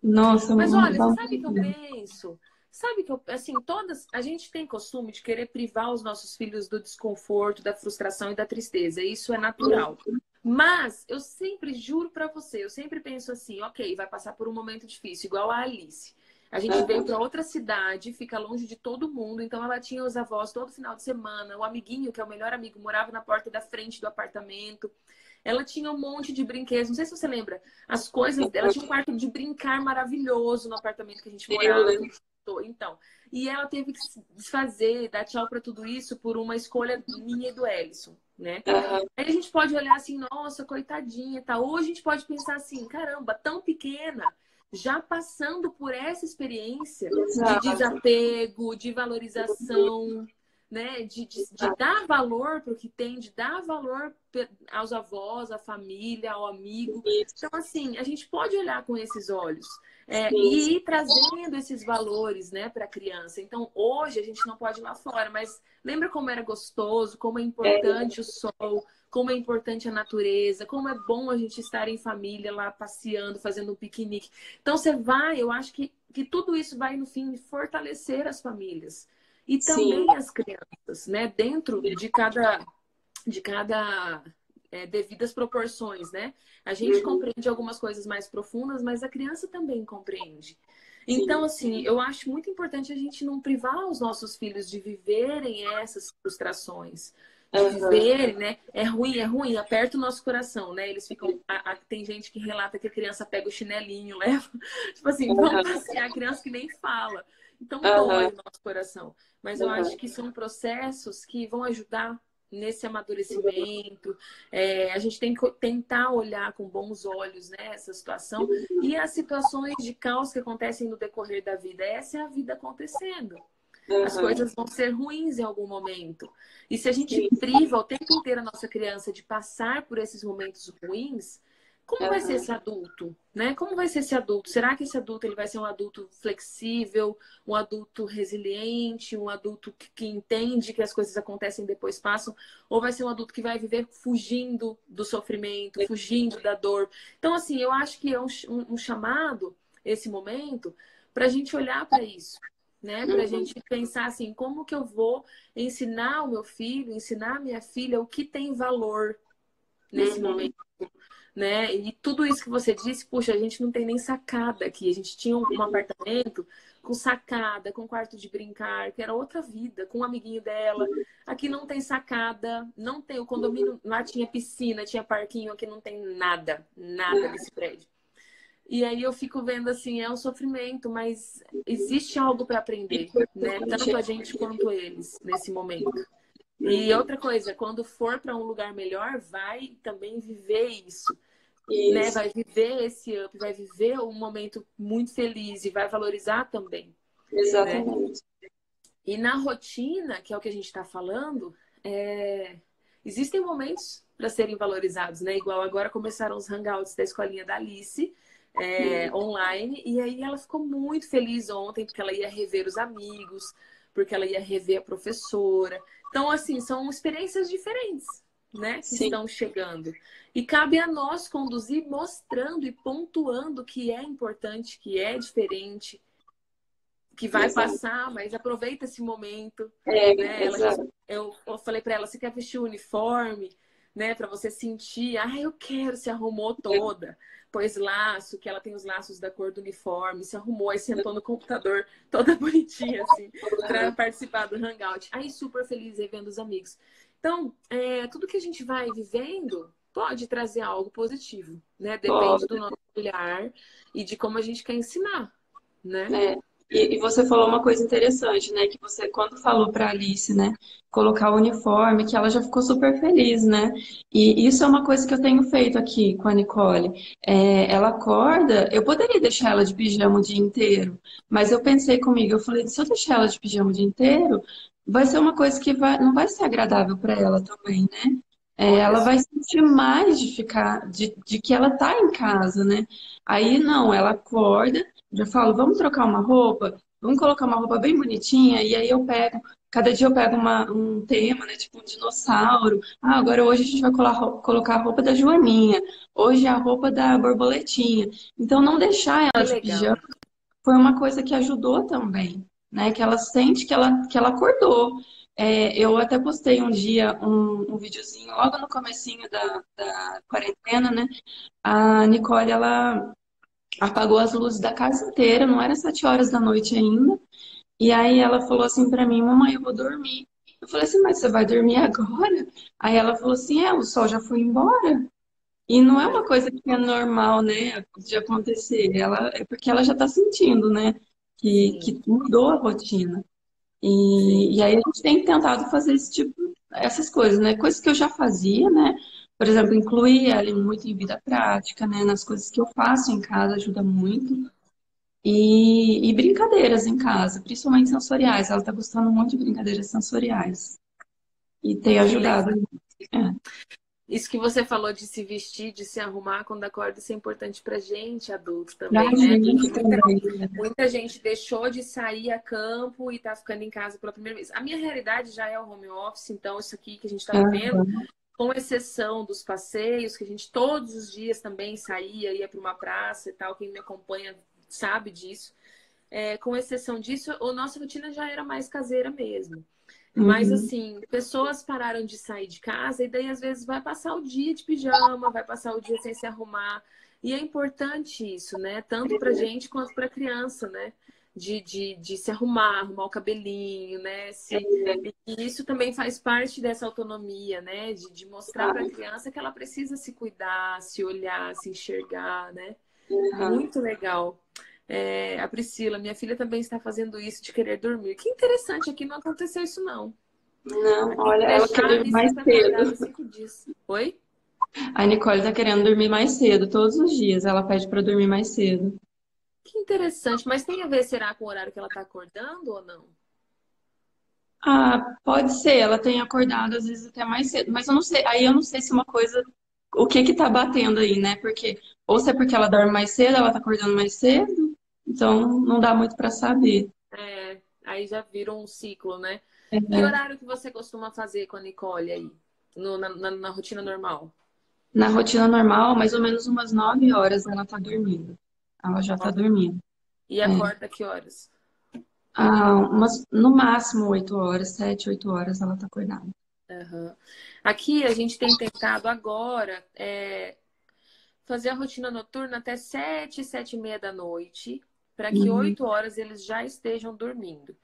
S2: Nossa,
S1: mas olha, você sabe o que eu penso? Sabe que eu, assim, todas, a gente tem costume de querer privar os nossos filhos do desconforto, da frustração e da tristeza. Isso é natural. Mas eu sempre juro para você, eu sempre penso assim, ok, vai passar por um momento difícil, igual a Alice. A gente veio para outra cidade, fica longe de todo mundo, então ela tinha os avós todo final de semana. O amiguinho, que é o melhor amigo, morava na porta da frente do apartamento. Ela tinha um monte de brinquedos. Não sei se você lembra. As coisas. Ela tinha um quarto de brincar maravilhoso no apartamento que a gente morava. Então. E ela teve que se desfazer, dar tchau para tudo isso por uma escolha minha e do Ellison, né? Uhum. Aí a gente pode olhar assim, nossa, coitadinha, tá? Ou a gente pode pensar assim, caramba, tão pequena já passando por essa experiência Exato. de desapego, de valorização, né? De, de, de dar valor para o que tem, de dar valor aos avós, à família, ao amigo. Então, assim, a gente pode olhar com esses olhos é, e ir trazendo esses valores né, para a criança. Então, hoje a gente não pode ir lá fora, mas lembra como era gostoso, como é importante o sol, como é importante a natureza, como é bom a gente estar em família lá passeando, fazendo um piquenique. Então você vai, eu acho que, que tudo isso vai no fim fortalecer as famílias e também Sim. as crianças, né? Dentro de cada de cada é, devidas proporções, né? A gente uhum. compreende algumas coisas mais profundas, mas a criança também compreende. Então, assim, eu acho muito importante a gente não privar os nossos filhos de viverem essas frustrações de viver, né? É ruim, é ruim, aperta o nosso coração, né? Eles ficam. A, a, tem gente que relata que a criança pega o chinelinho, (laughs) leva. Tipo assim, vamos (laughs) passear, a criança que nem fala. Então dói o nosso coração. Mas eu acho que são processos que vão ajudar nesse amadurecimento. É, a gente tem que tentar olhar com bons olhos né, essa situação e as situações de caos que acontecem no decorrer da vida. Essa é a vida acontecendo. Uhum. As coisas vão ser ruins em algum momento. E se a gente priva o tempo inteiro a nossa criança de passar por esses momentos ruins, como vai ser esse adulto, né? Como vai ser esse adulto? Será que esse adulto ele vai ser um adulto flexível, um adulto resiliente, um adulto que, que entende que as coisas acontecem e depois passam, ou vai ser um adulto que vai viver fugindo do sofrimento, fugindo da dor? Então, assim, eu acho que é um, um, um chamado esse momento para a gente olhar para isso, né? Para a uhum. gente pensar assim, como que eu vou ensinar o meu filho, ensinar a minha filha o que tem valor nesse uhum. momento, né? E tudo isso que você disse, puxa, a gente não tem nem sacada aqui. A gente tinha um, apartamento com sacada, com quarto de brincar, que era outra vida, com um amiguinho dela. Aqui não tem sacada, não tem o condomínio, lá tinha piscina, tinha parquinho, aqui não tem nada, nada nesse prédio. E aí eu fico vendo assim, é um sofrimento, mas existe algo para aprender, né? Tanto a gente quanto eles nesse momento. E outra coisa, quando for para um lugar melhor, vai também viver isso. isso. Né? Vai viver esse up, vai viver um momento muito feliz e vai valorizar também.
S2: Exatamente.
S1: Né? E na rotina, que é o que a gente está falando, é... existem momentos para serem valorizados, né? Igual agora começaram os hangouts da escolinha da Alice, é, online. E aí ela ficou muito feliz ontem, porque ela ia rever os amigos, porque ela ia rever a professora. Então, assim, são experiências diferentes, né? Que Sim. estão chegando. E cabe a nós conduzir mostrando e pontuando que é importante, que é diferente, que vai exato. passar, mas aproveita esse momento. É, né? ela, eu, eu falei para ela, você quer vestir o uniforme? né? Para você sentir, ah, eu quero, se arrumou toda, pôs laço, que ela tem os laços da cor do uniforme, se arrumou e sentou no computador (laughs) toda bonitinha, assim, para participar do Hangout. Aí super feliz revendo os amigos. Então, é, tudo que a gente vai vivendo pode trazer algo positivo, né? Depende do nosso olhar e de como a gente quer ensinar, né?
S2: É. E, e, você falou uma coisa interessante, né? Que você, quando falou para Alice, né? Colocar o uniforme, que ela já ficou super feliz, né? E isso é uma coisa que eu tenho feito aqui com a Nicole. É, ela acorda, eu poderia deixar ela de pijama o dia inteiro, mas eu pensei comigo, eu falei, se eu deixar ela de pijama o dia inteiro, vai ser uma coisa que vai, não vai ser agradável para ela também, né? É, ela vai sentir mais de ficar, de, de que ela tá em casa, né? Aí não, ela acorda, já falo, vamos trocar uma roupa, vamos colocar uma roupa bem bonitinha, e aí eu pego, cada dia eu pego uma, um tema, né? Tipo um dinossauro. Ah, agora hoje a gente vai colocar a roupa da Joaninha, hoje é a roupa da borboletinha. Então não deixar ela de pijama foi uma coisa que ajudou também, né? Que ela sente que ela, que ela acordou. É, eu até postei um dia um, um videozinho, logo no comecinho da, da quarentena, né? A Nicole, ela apagou as luzes da casa inteira, não era sete horas da noite ainda. E aí ela falou assim para mim, mamãe, eu vou dormir. Eu falei assim, mas você vai dormir agora? Aí ela falou assim, é, o sol já foi embora. E não é uma coisa que é normal, né, de acontecer. Ela, é porque ela já está sentindo, né, que, que mudou a rotina. E, e aí a gente tem tentado fazer esse tipo, essas coisas, né, coisas que eu já fazia, né, por exemplo, incluir ela muito em vida prática, né? Nas coisas que eu faço em casa ajuda muito. E, e brincadeiras em casa, principalmente sensoriais. Ela está gostando muito de brincadeiras sensoriais. E tem ajudado. É.
S1: Isso que você falou de se vestir, de se arrumar quando acorda, isso é importante pra gente, adultos também, pra né? Gente muita, também. muita gente deixou de sair a campo e tá ficando em casa pela primeira vez. A minha realidade já é o home office, então isso aqui que a gente tá vivendo uhum com exceção dos passeios, que a gente todos os dias também saía, ia para uma praça e tal, quem me acompanha sabe disso. É, com exceção disso, a nossa rotina já era mais caseira mesmo. Uhum. Mas assim, pessoas pararam de sair de casa e daí às vezes vai passar o dia de pijama, vai passar o dia sem se arrumar. E é importante isso, né? Tanto pra gente quanto pra criança, né? De, de, de se arrumar, arrumar o cabelinho, né? Se, e isso também faz parte dessa autonomia, né? De, de mostrar para a criança que ela precisa se cuidar, se olhar, se enxergar, né? Uhum. Muito legal. É, a Priscila, minha filha também está fazendo isso de querer dormir. Que interessante, aqui não aconteceu isso, não.
S2: Não, aqui olha, ela quer dormir mais cedo.
S1: Oi?
S2: A Nicole está querendo dormir mais cedo, todos os dias. Ela pede para dormir mais cedo.
S1: Que interessante. Mas tem a ver, será, com o horário que ela está acordando ou não?
S2: Ah, pode ser. Ela tem acordado às vezes até mais cedo. Mas eu não sei. Aí eu não sei se uma coisa. O que que tá batendo aí, né? Porque. Ou se é porque ela dorme mais cedo, ela tá acordando mais cedo. Então não dá muito para saber.
S1: É, aí já vira um ciclo, né? É. Que horário que você costuma fazer com a Nicole aí? No, na, na, na rotina normal?
S2: Na rotina normal, mais ou menos umas 9 horas ela tá dormindo. Ela já está dormindo.
S1: E acorda é. que horas?
S2: Ah, umas, no máximo 8 horas, 7, 8 horas ela está acordada.
S1: Uhum. Aqui a gente tem tentado agora é, fazer a rotina noturna até 7, 7 e meia da noite, para que uhum. 8 horas eles já estejam dormindo.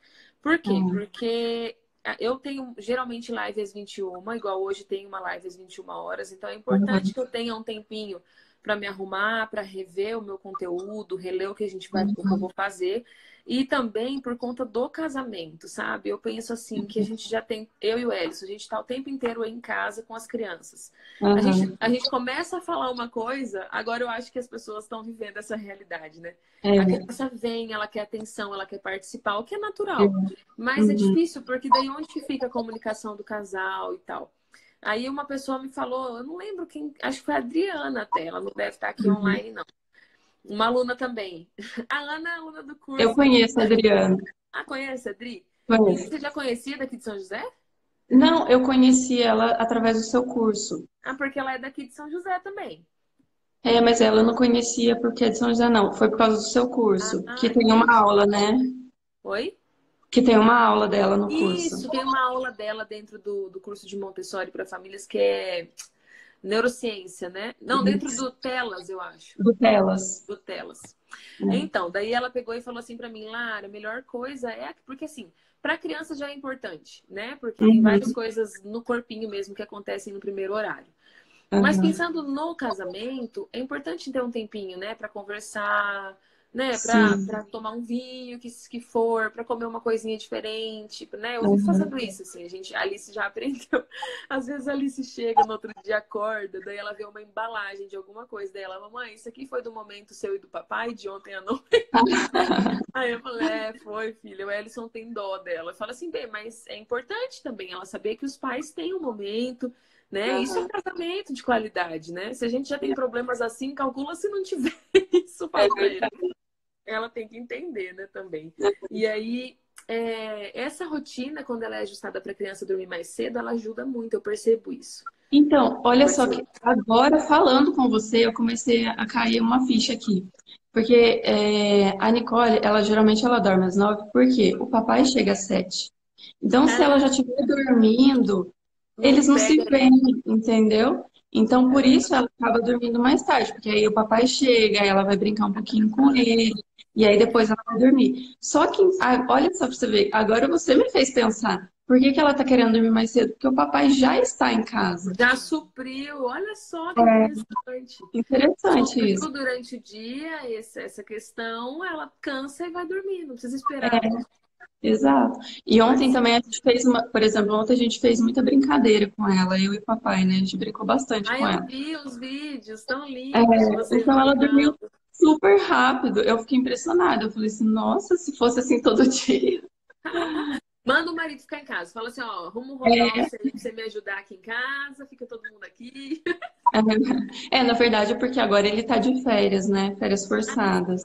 S1: Por quê? Uhum. Porque eu tenho geralmente live às 21, igual hoje tem uma live às 21 horas, então é importante uhum. que eu tenha um tempinho para me arrumar, para rever o meu conteúdo, reler o que a gente vai, uhum. que eu vou fazer. E também por conta do casamento, sabe? Eu penso assim, que a gente já tem, eu e o Elis, a gente está o tempo inteiro em casa com as crianças. Uhum. A, gente, a gente começa a falar uma coisa, agora eu acho que as pessoas estão vivendo essa realidade, né? Uhum. A criança vem, ela quer atenção, ela quer participar, o que é natural. Uhum. Mas é uhum. difícil, porque daí onde fica a comunicação do casal e tal? Aí uma pessoa me falou, eu não lembro quem, acho que foi a Adriana até, ela não deve estar aqui uhum. online, não. Uma aluna também. (laughs) A Ana é aluna do curso.
S2: Eu conheço a Adriana.
S1: Ah, conhece a Adri?
S2: Conheço.
S1: Você já conhecia daqui de São José?
S2: Não, eu conheci ela através do seu curso.
S1: Ah, porque ela é daqui de São José também.
S2: É, mas ela não conhecia porque é de São José, não. Foi por causa do seu curso, ah, que tem uma aula, né?
S1: Oi?
S2: Que tem uma aula dela no curso.
S1: Isso, tem uma aula dela dentro do, do curso de Montessori para famílias que é neurociência, né? Não, dentro do Telas, eu acho.
S2: Do Telas.
S1: Do Telas. É. Então, daí ela pegou e falou assim para mim, Lara, a melhor coisa é porque assim, para criança já é importante, né? Porque uhum. tem várias coisas no corpinho mesmo que acontecem no primeiro horário. Uhum. Mas pensando no casamento, é importante ter um tempinho, né, para conversar, né? Para tomar um vinho, que, que for, para comer uma coisinha diferente, né? Eu vivo fazendo isso, assim, a gente, a Alice já aprendeu. (laughs) Às vezes a Alice chega no outro dia, acorda, daí ela vê uma embalagem de alguma coisa, daí ela, mamãe, isso aqui foi do momento seu e do papai de ontem à (laughs) noite. Aí eu falei, é, foi, filha, o Ellison tem dó dela. Fala assim, bem, mas é importante também ela saber que os pais têm um momento, né? Uhum. Isso é um casamento de qualidade, né? Se a gente já tem problemas assim, calcula se não tiver (laughs) isso para é ela tem que entender, né, também. E aí, é, essa rotina, quando ela é ajustada para a criança dormir mais cedo, ela ajuda muito, eu percebo isso.
S2: Então, olha só que agora falando com você, eu comecei a cair uma ficha aqui. Porque é, a Nicole, ela geralmente ela dorme às nove, porque o papai chega às sete. Então, se ela já estiver dormindo, eles não se veem, entendeu? Então, por isso ela acaba dormindo mais tarde, porque aí o papai chega, ela vai brincar um pouquinho com ele, e aí depois ela vai dormir. Só que, olha só pra você ver, agora você me fez pensar. Por que, que ela tá querendo dormir mais cedo? Porque o papai já está em casa.
S1: Já supriu, olha só que é, interessante.
S2: Interessante
S1: supriu
S2: isso.
S1: durante o dia essa questão, ela cansa e vai dormir, não precisa esperar. É,
S2: exato. E ontem também a gente fez uma, por exemplo, ontem a gente fez muita brincadeira com ela, eu e o papai, né? A gente brincou bastante
S1: Ai,
S2: com ela.
S1: eu vi os vídeos, tão lindos. É,
S2: então ela dormiu super rápido. Eu fiquei impressionada. Eu falei assim, nossa, se fosse assim todo (laughs) dia.
S1: Manda o marido ficar em casa. Fala assim, ó, arruma um romance é. você me ajudar aqui em casa, fica todo mundo aqui. (laughs)
S2: É, na verdade, é porque agora ele tá de férias, né? Férias forçadas.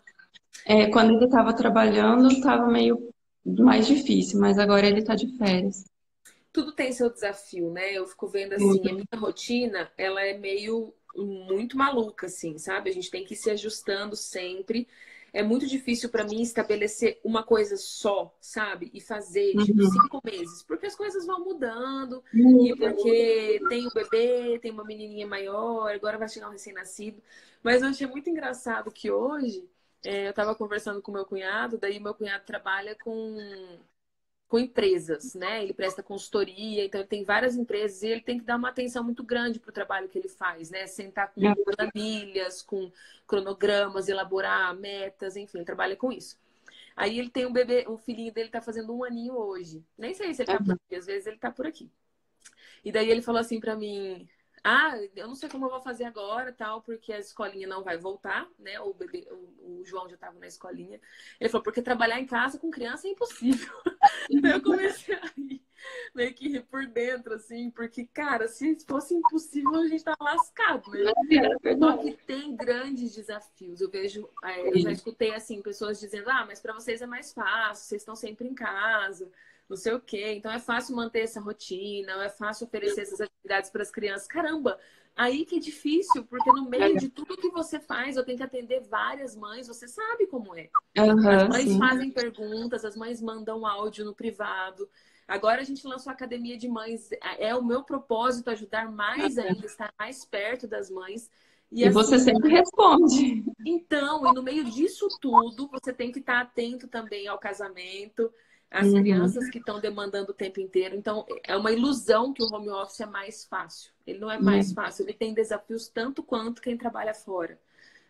S2: É, quando ele tava trabalhando, tava meio mais difícil, mas agora ele tá de férias.
S1: Tudo tem seu desafio, né? Eu fico vendo assim, a minha rotina, ela é meio muito maluca, assim, sabe? A gente tem que ir se ajustando sempre. É muito difícil para mim estabelecer uma coisa só, sabe? E fazer, tipo, uhum. cinco meses. Porque as coisas vão mudando. Uhum. E porque tem o bebê, tem uma menininha maior, agora vai chegar um recém-nascido. Mas eu achei muito engraçado que hoje é, eu estava conversando com meu cunhado, daí meu cunhado trabalha com com empresas, né? Ele presta consultoria, então ele tem várias empresas e ele tem que dar uma atenção muito grande para o trabalho que ele faz, né? Sentar com planilhas, com cronogramas, elaborar metas, enfim, ele trabalha com isso. Aí ele tem um bebê, o um filhinho dele tá fazendo um aninho hoje. Nem sei se ele tá por aqui, às vezes ele tá por aqui. E daí ele falou assim para mim, ah, eu não sei como eu vou fazer agora, tal, porque a escolinha não vai voltar, né? O, bebê, o, o João já estava na escolinha. Ele falou, porque trabalhar em casa com criança é impossível. Daí (laughs) eu comecei a rir, meio que rir por dentro, assim, porque, cara, se fosse impossível, a gente tava lascado, né? É Só que tem grandes desafios. Eu vejo, é, eu já escutei, assim, pessoas dizendo, ah, mas para vocês é mais fácil, vocês estão sempre em casa não sei o quê. Então é fácil manter essa rotina, é fácil oferecer essas atividades para as crianças. Caramba, aí que é difícil, porque no meio de tudo que você faz, eu tenho que atender várias mães, você sabe como é.
S2: Uhum,
S1: as mães
S2: sim.
S1: fazem perguntas, as mães mandam áudio no privado. Agora a gente lançou a Academia de Mães. É o meu propósito ajudar mais ainda, estar mais perto das mães.
S2: E, e assim, você sempre responde.
S1: Então, e no meio disso tudo, você tem que estar atento também ao casamento, as uhum. crianças que estão demandando o tempo inteiro. Então, é uma ilusão que o home office é mais fácil. Ele não é mais uhum. fácil, ele tem desafios tanto quanto quem trabalha fora.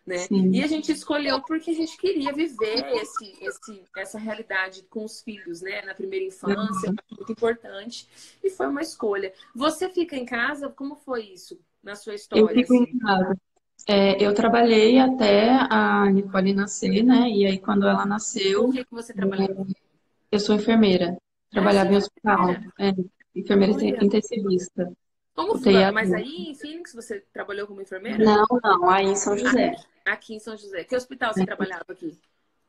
S1: Né? E a gente escolheu porque a gente queria viver esse, esse, essa realidade com os filhos, né? Na primeira infância, uhum. muito importante. E foi uma escolha. Você fica em casa? Como foi isso na sua história?
S2: Eu fico assim? em casa. É, eu trabalhei até a Nicole nascer, né? E aí, quando ela nasceu.
S1: O que, que você trabalhou?
S2: Eu sou enfermeira. Trabalhava ah, em hospital. É, enfermeira Olha. intensivista.
S1: Como foi? Mas aí em Phoenix você trabalhou como enfermeira?
S2: Não, não, aí em São José.
S1: Aqui, aqui em São José. Que hospital você é. trabalhava aqui?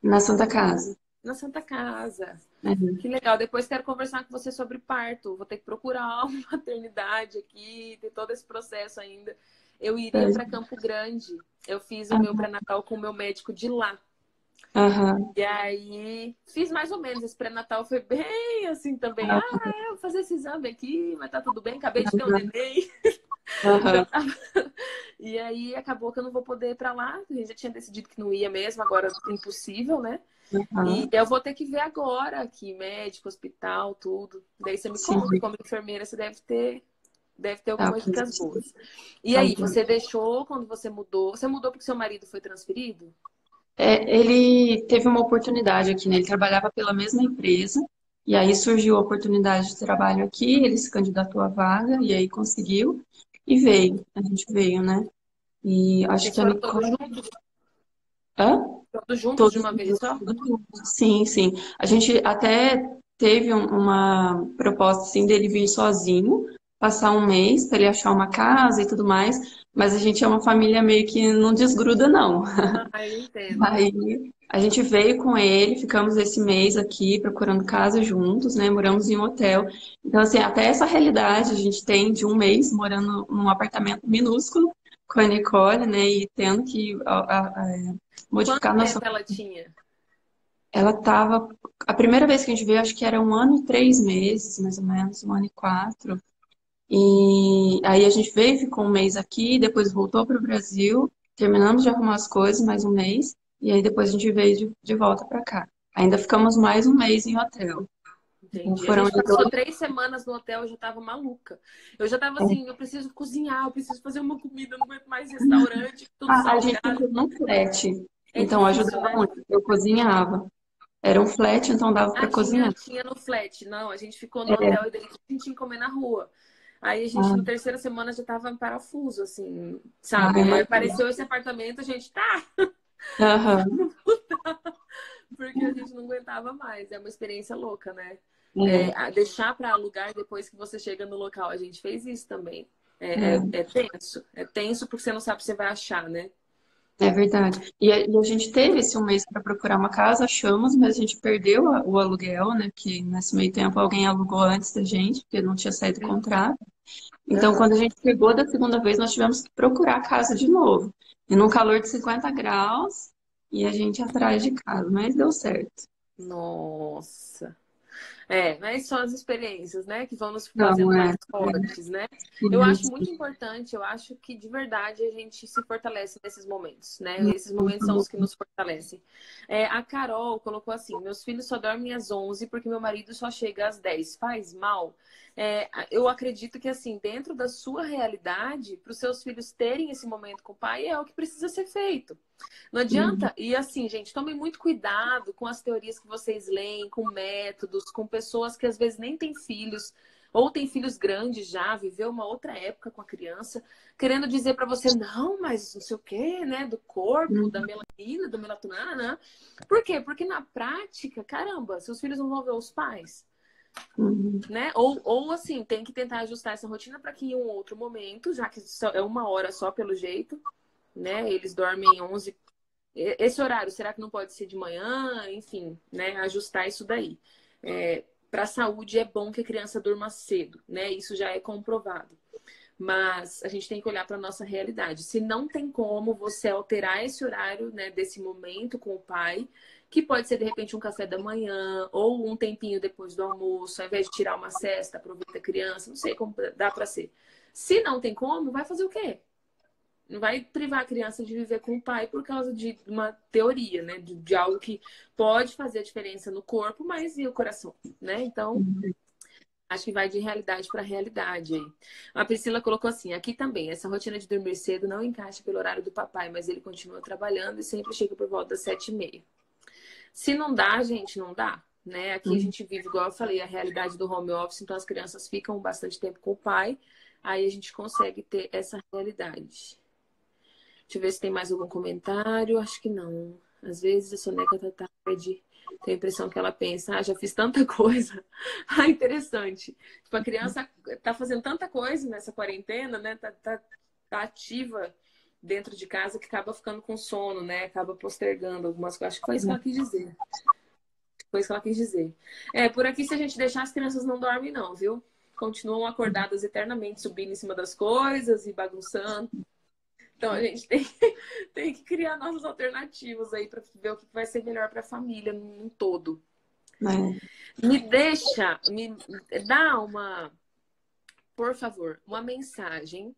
S2: Na Santa Casa.
S1: Na Santa Casa. Uhum. Que legal. Depois quero conversar com você sobre parto. Vou ter que procurar (laughs) uma maternidade aqui, ter todo esse processo ainda. Eu iria para Campo Grande. Eu fiz o uhum. meu pré-natal com o meu médico de lá.
S2: Uhum.
S1: E aí fiz mais ou menos. Esse pré-natal foi bem assim também. Uhum. Ah, é, vou fazer esse exame aqui, mas tá tudo bem. Acabei de ter um neném. (laughs) Uhum. e aí acabou que eu não vou poder ir pra lá. A gente já tinha decidido que não ia mesmo, agora é impossível, né? Uhum. E eu vou ter que ver agora aqui, médico, hospital, tudo. Daí você me conta, como enfermeira, você deve ter, deve ter algumas dicas boas. E aí, você deixou quando você mudou? Você mudou porque seu marido foi transferido?
S2: É, ele teve uma oportunidade aqui, né? Ele trabalhava pela mesma empresa, e aí surgiu a oportunidade de trabalho aqui, ele se candidatou à vaga, e aí conseguiu, e veio. A gente veio, né? E acho que a Nicole...
S1: Hã? Todos juntos Todos de uma vez só?
S2: Sim, sim. A gente até teve uma proposta, assim, dele vir sozinho, passar um mês para ele achar uma casa e tudo mais, mas a gente é uma família meio que não desgruda, não.
S1: Ah, eu entendo.
S2: Aí a gente veio com ele, ficamos esse mês aqui procurando casa juntos, né? Moramos em um hotel. Então, assim, até essa realidade a gente tem de um mês morando num apartamento minúsculo com a Nicole, né? E tendo que a, a, a, modificar
S1: Quanto
S2: nossa.
S1: Tempo ela tinha?
S2: Ela estava. A primeira vez que a gente veio, acho que era um ano e três meses, mais ou menos, um ano e quatro. E aí a gente veio, ficou um mês aqui, depois voltou para o Brasil, terminamos de arrumar as coisas, mais um mês, e aí depois a gente veio de, de volta para cá. Ainda ficamos mais um mês em hotel.
S1: Entendi. Foram a gente passou três semanas no hotel, eu já tava maluca. Eu já tava assim, eu preciso cozinhar, eu preciso fazer uma comida, eu não aguento mais restaurante, (laughs) tudo
S2: ah, A gente ficou num flat, é então ajudava né? muito. Eu cozinhava. Era um flat, então dava para cozinhar.
S1: Tinha no flat, não, a gente ficou no é. hotel e daí a gente tinha que comer na rua. Aí a gente, ah. na terceira semana, já tava em parafuso, assim, sabe? Ah, aí apareceu esse apartamento, a gente, tá!
S2: Uhum. (laughs)
S1: Porque a gente não aguentava mais. É uma experiência louca, né? É. É, deixar para alugar depois que você chega no local. A gente fez isso também. É, é, é. tenso. É tenso porque você não sabe se você vai achar, né?
S2: É verdade. E a, e a gente teve esse um mês para procurar uma casa, achamos, mas a gente perdeu a, o aluguel, né? Que nesse meio tempo alguém alugou antes da gente, porque não tinha saído o contrato. Então, quando a gente chegou da segunda vez, nós tivemos que procurar a casa de novo. E num calor de 50 graus, e a gente atrás de casa, mas deu certo.
S1: Nossa. É, mas são as experiências, né, que vão nos fazendo é. mais fortes, né? Eu acho muito importante, eu acho que de verdade a gente se fortalece nesses momentos, né? Esses momentos são os que nos fortalecem. É, a Carol colocou assim: meus filhos só dormem às 11 porque meu marido só chega às 10. Faz mal? É, eu acredito que, assim, dentro da sua realidade, para os seus filhos terem esse momento com o pai, é o que precisa ser feito. Não adianta. Uhum. E, assim, gente, tomem muito cuidado com as teorias que vocês leem, com métodos, com pessoas que às vezes nem têm filhos ou tem filhos grandes já, viveu uma outra época com a criança, querendo dizer para você, não, mas não sei o quê, né, do corpo, uhum. da melanina, do melatonina, né? Por quê? Porque na prática, caramba, seus filhos não vão ver os pais. Uhum. Né? Ou, ou assim, tem que tentar ajustar essa rotina para que em um outro momento, já que é uma hora só pelo jeito, né? Eles dormem 11. Esse horário, será que não pode ser de manhã? Enfim, né? Ajustar isso daí. É, para a saúde é bom que a criança durma cedo, né? Isso já é comprovado. Mas a gente tem que olhar para a nossa realidade. Se não tem como você alterar esse horário, né, desse momento com o pai, que pode ser de repente um café da manhã ou um tempinho depois do almoço, ao invés de tirar uma cesta, aproveita a criança, não sei como dá para ser. Se não tem como, vai fazer o quê? Não vai privar a criança de viver com o pai por causa de uma teoria, né? De, de algo que pode fazer a diferença no corpo, mas e o coração, né? Então, acho que vai de realidade para realidade aí. A Priscila colocou assim: aqui também, essa rotina de dormir cedo não encaixa pelo horário do papai, mas ele continua trabalhando e sempre chega por volta das sete e meia. Se não dá, gente, não dá. Né? Aqui a uhum. gente vive, igual eu falei, a realidade do home office, então as crianças ficam bastante tempo com o pai, aí a gente consegue ter essa realidade. Deixa eu ver se tem mais algum comentário. Acho que não. Às vezes a soneca tá tarde. Tem a impressão que ela pensa, ah, já fiz tanta (laughs) coisa. ah, interessante. Tipo, a criança tá fazendo tanta coisa nessa quarentena, né? Tá, tá, tá ativa dentro de casa que acaba ficando com sono, né? Acaba postergando algumas coisas. Acho que foi isso que ela quis dizer. Foi isso que ela quis dizer. É, por aqui, se a gente deixar, as crianças não dormem, não, viu? Continuam acordadas eternamente, subindo em cima das coisas e bagunçando. Então a gente (laughs) tem, tem que criar nossas alternativas aí para ver o que vai ser melhor para a família num todo. É. Me deixa, me dá uma, por favor, uma mensagem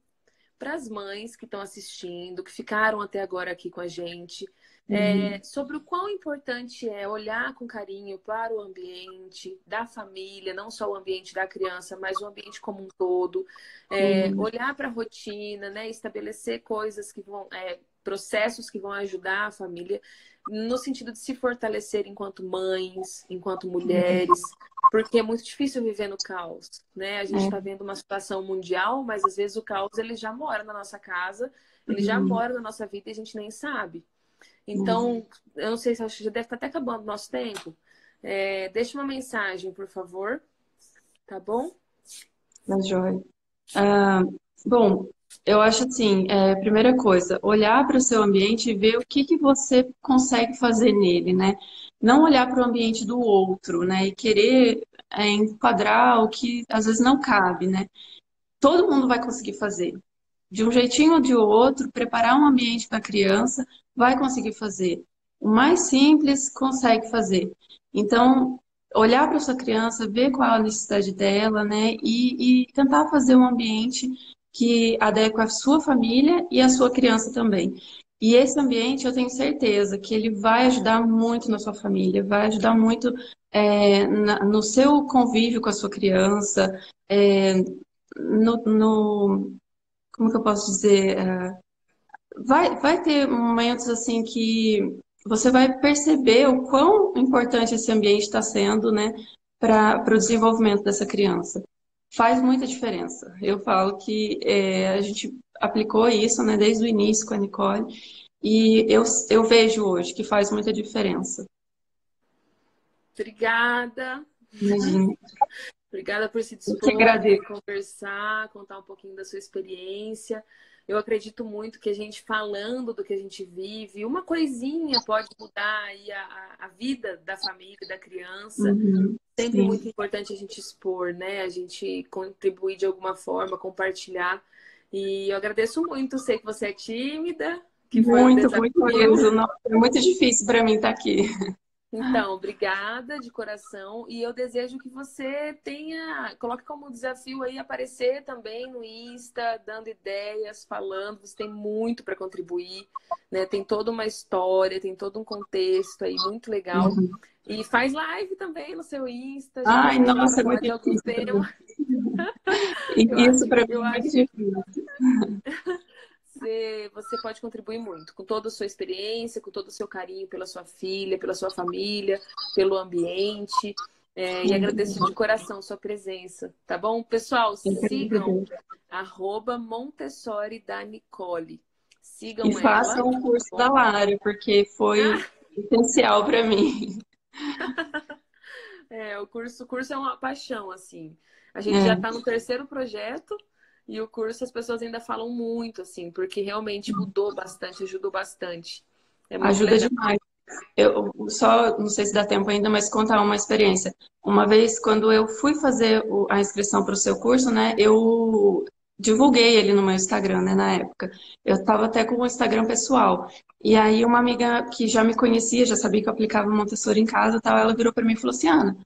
S1: para as mães que estão assistindo, que ficaram até agora aqui com a gente, é, uhum. sobre o quão importante é olhar com carinho para o ambiente da família, não só o ambiente da criança, mas o ambiente como um todo, é, uhum. olhar para a rotina, né, estabelecer coisas que vão, é, processos que vão ajudar a família no sentido de se fortalecer enquanto mães, enquanto mulheres, porque é muito difícil viver no caos, né? A gente está é. vendo uma situação mundial, mas às vezes o caos ele já mora na nossa casa, ele uhum. já mora na nossa vida e a gente nem sabe. Então, uhum. eu não sei se acho que já deve estar até acabando o nosso tempo. É, deixa uma mensagem, por favor. Tá bom?
S2: Tá joia. Ah, bom, eu acho assim, é, primeira coisa, olhar para o seu ambiente e ver o que, que você consegue fazer nele, né? Não olhar para o ambiente do outro, né? E querer é, enquadrar o que às vezes não cabe, né? Todo mundo vai conseguir fazer. De um jeitinho ou de outro, preparar um ambiente para a criança, vai conseguir fazer. O mais simples consegue fazer. Então, olhar para sua criança, ver qual é a necessidade dela, né? E, e tentar fazer um ambiente que adequa a sua família e a sua criança também. E esse ambiente, eu tenho certeza que ele vai ajudar muito na sua família, vai ajudar muito é, na, no seu convívio com a sua criança, é, no, no, como que eu posso dizer? É, vai, vai ter momentos assim que você vai perceber o quão importante esse ambiente está sendo, né, para o desenvolvimento dessa criança faz muita diferença. Eu falo que é, a gente aplicou isso né, desde o início com a Nicole e eu, eu vejo hoje que faz muita diferença.
S1: Obrigada.
S2: Imagina.
S1: Obrigada por se dispor a conversar, contar um pouquinho da sua experiência. Eu acredito muito que a gente falando do que a gente vive, uma coisinha pode mudar aí a, a vida da família, da criança. Uhum, Sempre sim. muito importante a gente expor, né? A gente contribuir de alguma forma, compartilhar. E eu agradeço muito. Sei que você é tímida. Que
S2: muito, muito mesmo. É muito difícil para mim estar aqui.
S1: Então, obrigada de coração e eu desejo que você tenha, coloque como desafio aí aparecer também no Insta, dando ideias, falando, você tem muito para contribuir, né? Tem toda uma história, tem todo um contexto aí muito legal. Uhum. E faz live também no seu Insta.
S2: Ai, nossa, é (laughs) muito difícil. Isso para mim é muito difícil.
S1: Você, pode contribuir muito com toda a sua experiência, com todo o seu carinho pela sua filha, pela sua família, pelo ambiente. É, e agradeço de coração sua presença, tá bom? Pessoal, sigam arroba Montessori da Nicole. Sigam
S2: e façam o curso tá da Lara, porque foi ah. essencial para mim. (laughs)
S1: é, o curso, o curso é uma paixão, assim. A gente é. já está no terceiro projeto, e o curso as pessoas ainda falam muito, assim, porque realmente mudou bastante, ajudou bastante.
S2: É Ajuda legal. demais. Eu só, não sei se dá tempo ainda, mas contar uma experiência. Uma vez, quando eu fui fazer a inscrição para o seu curso, né, eu divulguei ele no meu Instagram, né, na época. Eu estava até com o Instagram pessoal. E aí uma amiga que já me conhecia, já sabia que eu aplicava Montessori em casa, tal, ela virou para mim e falou assim: "Ana,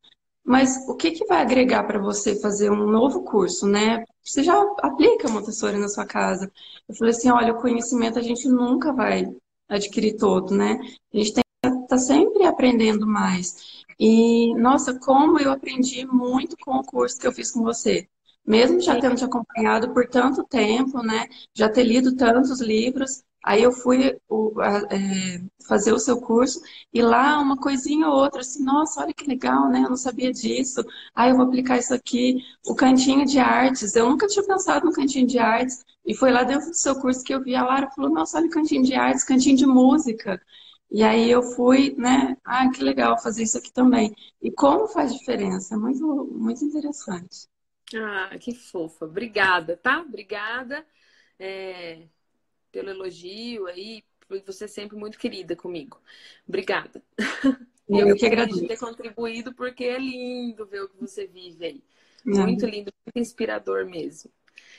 S2: mas o que, que vai agregar para você fazer um novo curso, né? Você já aplica Montessori na sua casa. Eu falei assim, olha, o conhecimento a gente nunca vai adquirir todo, né? A gente tem tá sempre aprendendo mais. E, nossa, como eu aprendi muito com o curso que eu fiz com você. Mesmo já tendo te acompanhado por tanto tempo, né? Já ter lido tantos livros, Aí eu fui o, a, é, fazer o seu curso e lá uma coisinha ou outra, assim, nossa, olha que legal, né? Eu não sabia disso. Aí eu vou aplicar isso aqui. O cantinho de artes, eu nunca tinha pensado no cantinho de artes. E foi lá dentro do seu curso que eu vi a Lara falou, nossa, olha o cantinho de artes, cantinho de música. E aí eu fui, né? Ah, que legal fazer isso aqui também. E como faz diferença? É muito, muito interessante.
S1: Ah, que fofa. Obrigada, tá? Obrigada. É, pelo elogio aí, você é sempre muito querida comigo. Obrigada. (laughs)
S2: Eu, eu que agradeço.
S1: de ter contribuído, porque é lindo ver o que você vive aí. Muito lindo, muito inspirador mesmo.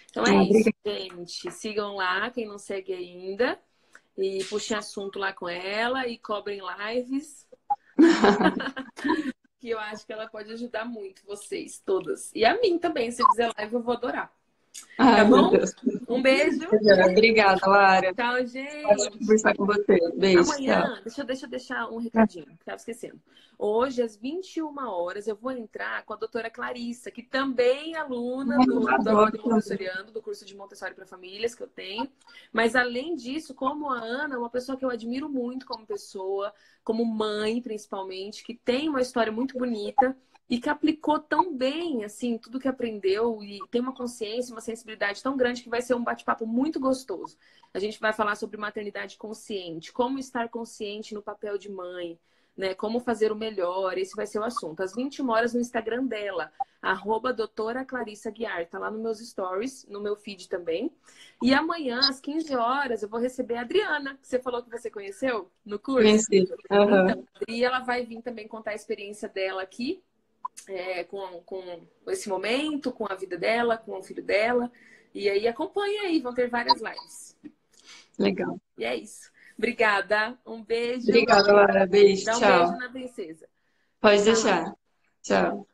S1: Então é isso, gente. Sigam lá, quem não segue ainda. E puxem assunto lá com ela e cobrem lives. (laughs) (laughs) que eu acho que ela pode ajudar muito vocês todas. E a mim também, se fizer live, eu vou adorar.
S2: Ai,
S1: tá bom? Um beijo.
S2: Obrigada, Lara.
S1: Tchau, gente.
S2: Pode conversar com você. Beijo.
S1: Amanhã, deixa, deixa eu deixar um recadinho, que estava esquecendo. Hoje, às 21 horas, eu vou entrar com a doutora Clarissa, que também é aluna do, Amor Montessoriano, do curso de Montessori para Famílias que eu tenho. Mas, além disso, como a Ana, é uma pessoa que eu admiro muito como pessoa, como mãe, principalmente, que tem uma história muito bonita e que aplicou tão bem, assim, tudo que aprendeu e tem uma consciência, uma sensibilidade tão grande que vai ser um bate-papo muito gostoso. A gente vai falar sobre maternidade consciente, como estar consciente no papel de mãe, né? Como fazer o melhor, esse vai ser o assunto. Às 21 horas no Instagram dela, arroba doutora Clarissa Guiar, tá lá nos meus stories, no meu feed também. E amanhã, às 15 horas, eu vou receber a Adriana, que você falou que você conheceu no curso.
S2: Conheci. Uhum.
S1: Então, e ela vai vir também contar a experiência dela aqui, é, com, com esse momento, com a vida dela, com o filho dela. E aí acompanha aí, vão ter várias lives.
S2: Legal.
S1: E é isso. Obrigada. Um beijo.
S2: Obrigada, Lara. Beijo.
S1: Dá um
S2: tchau.
S1: beijo na princesa.
S2: Pode deixar. Tchau.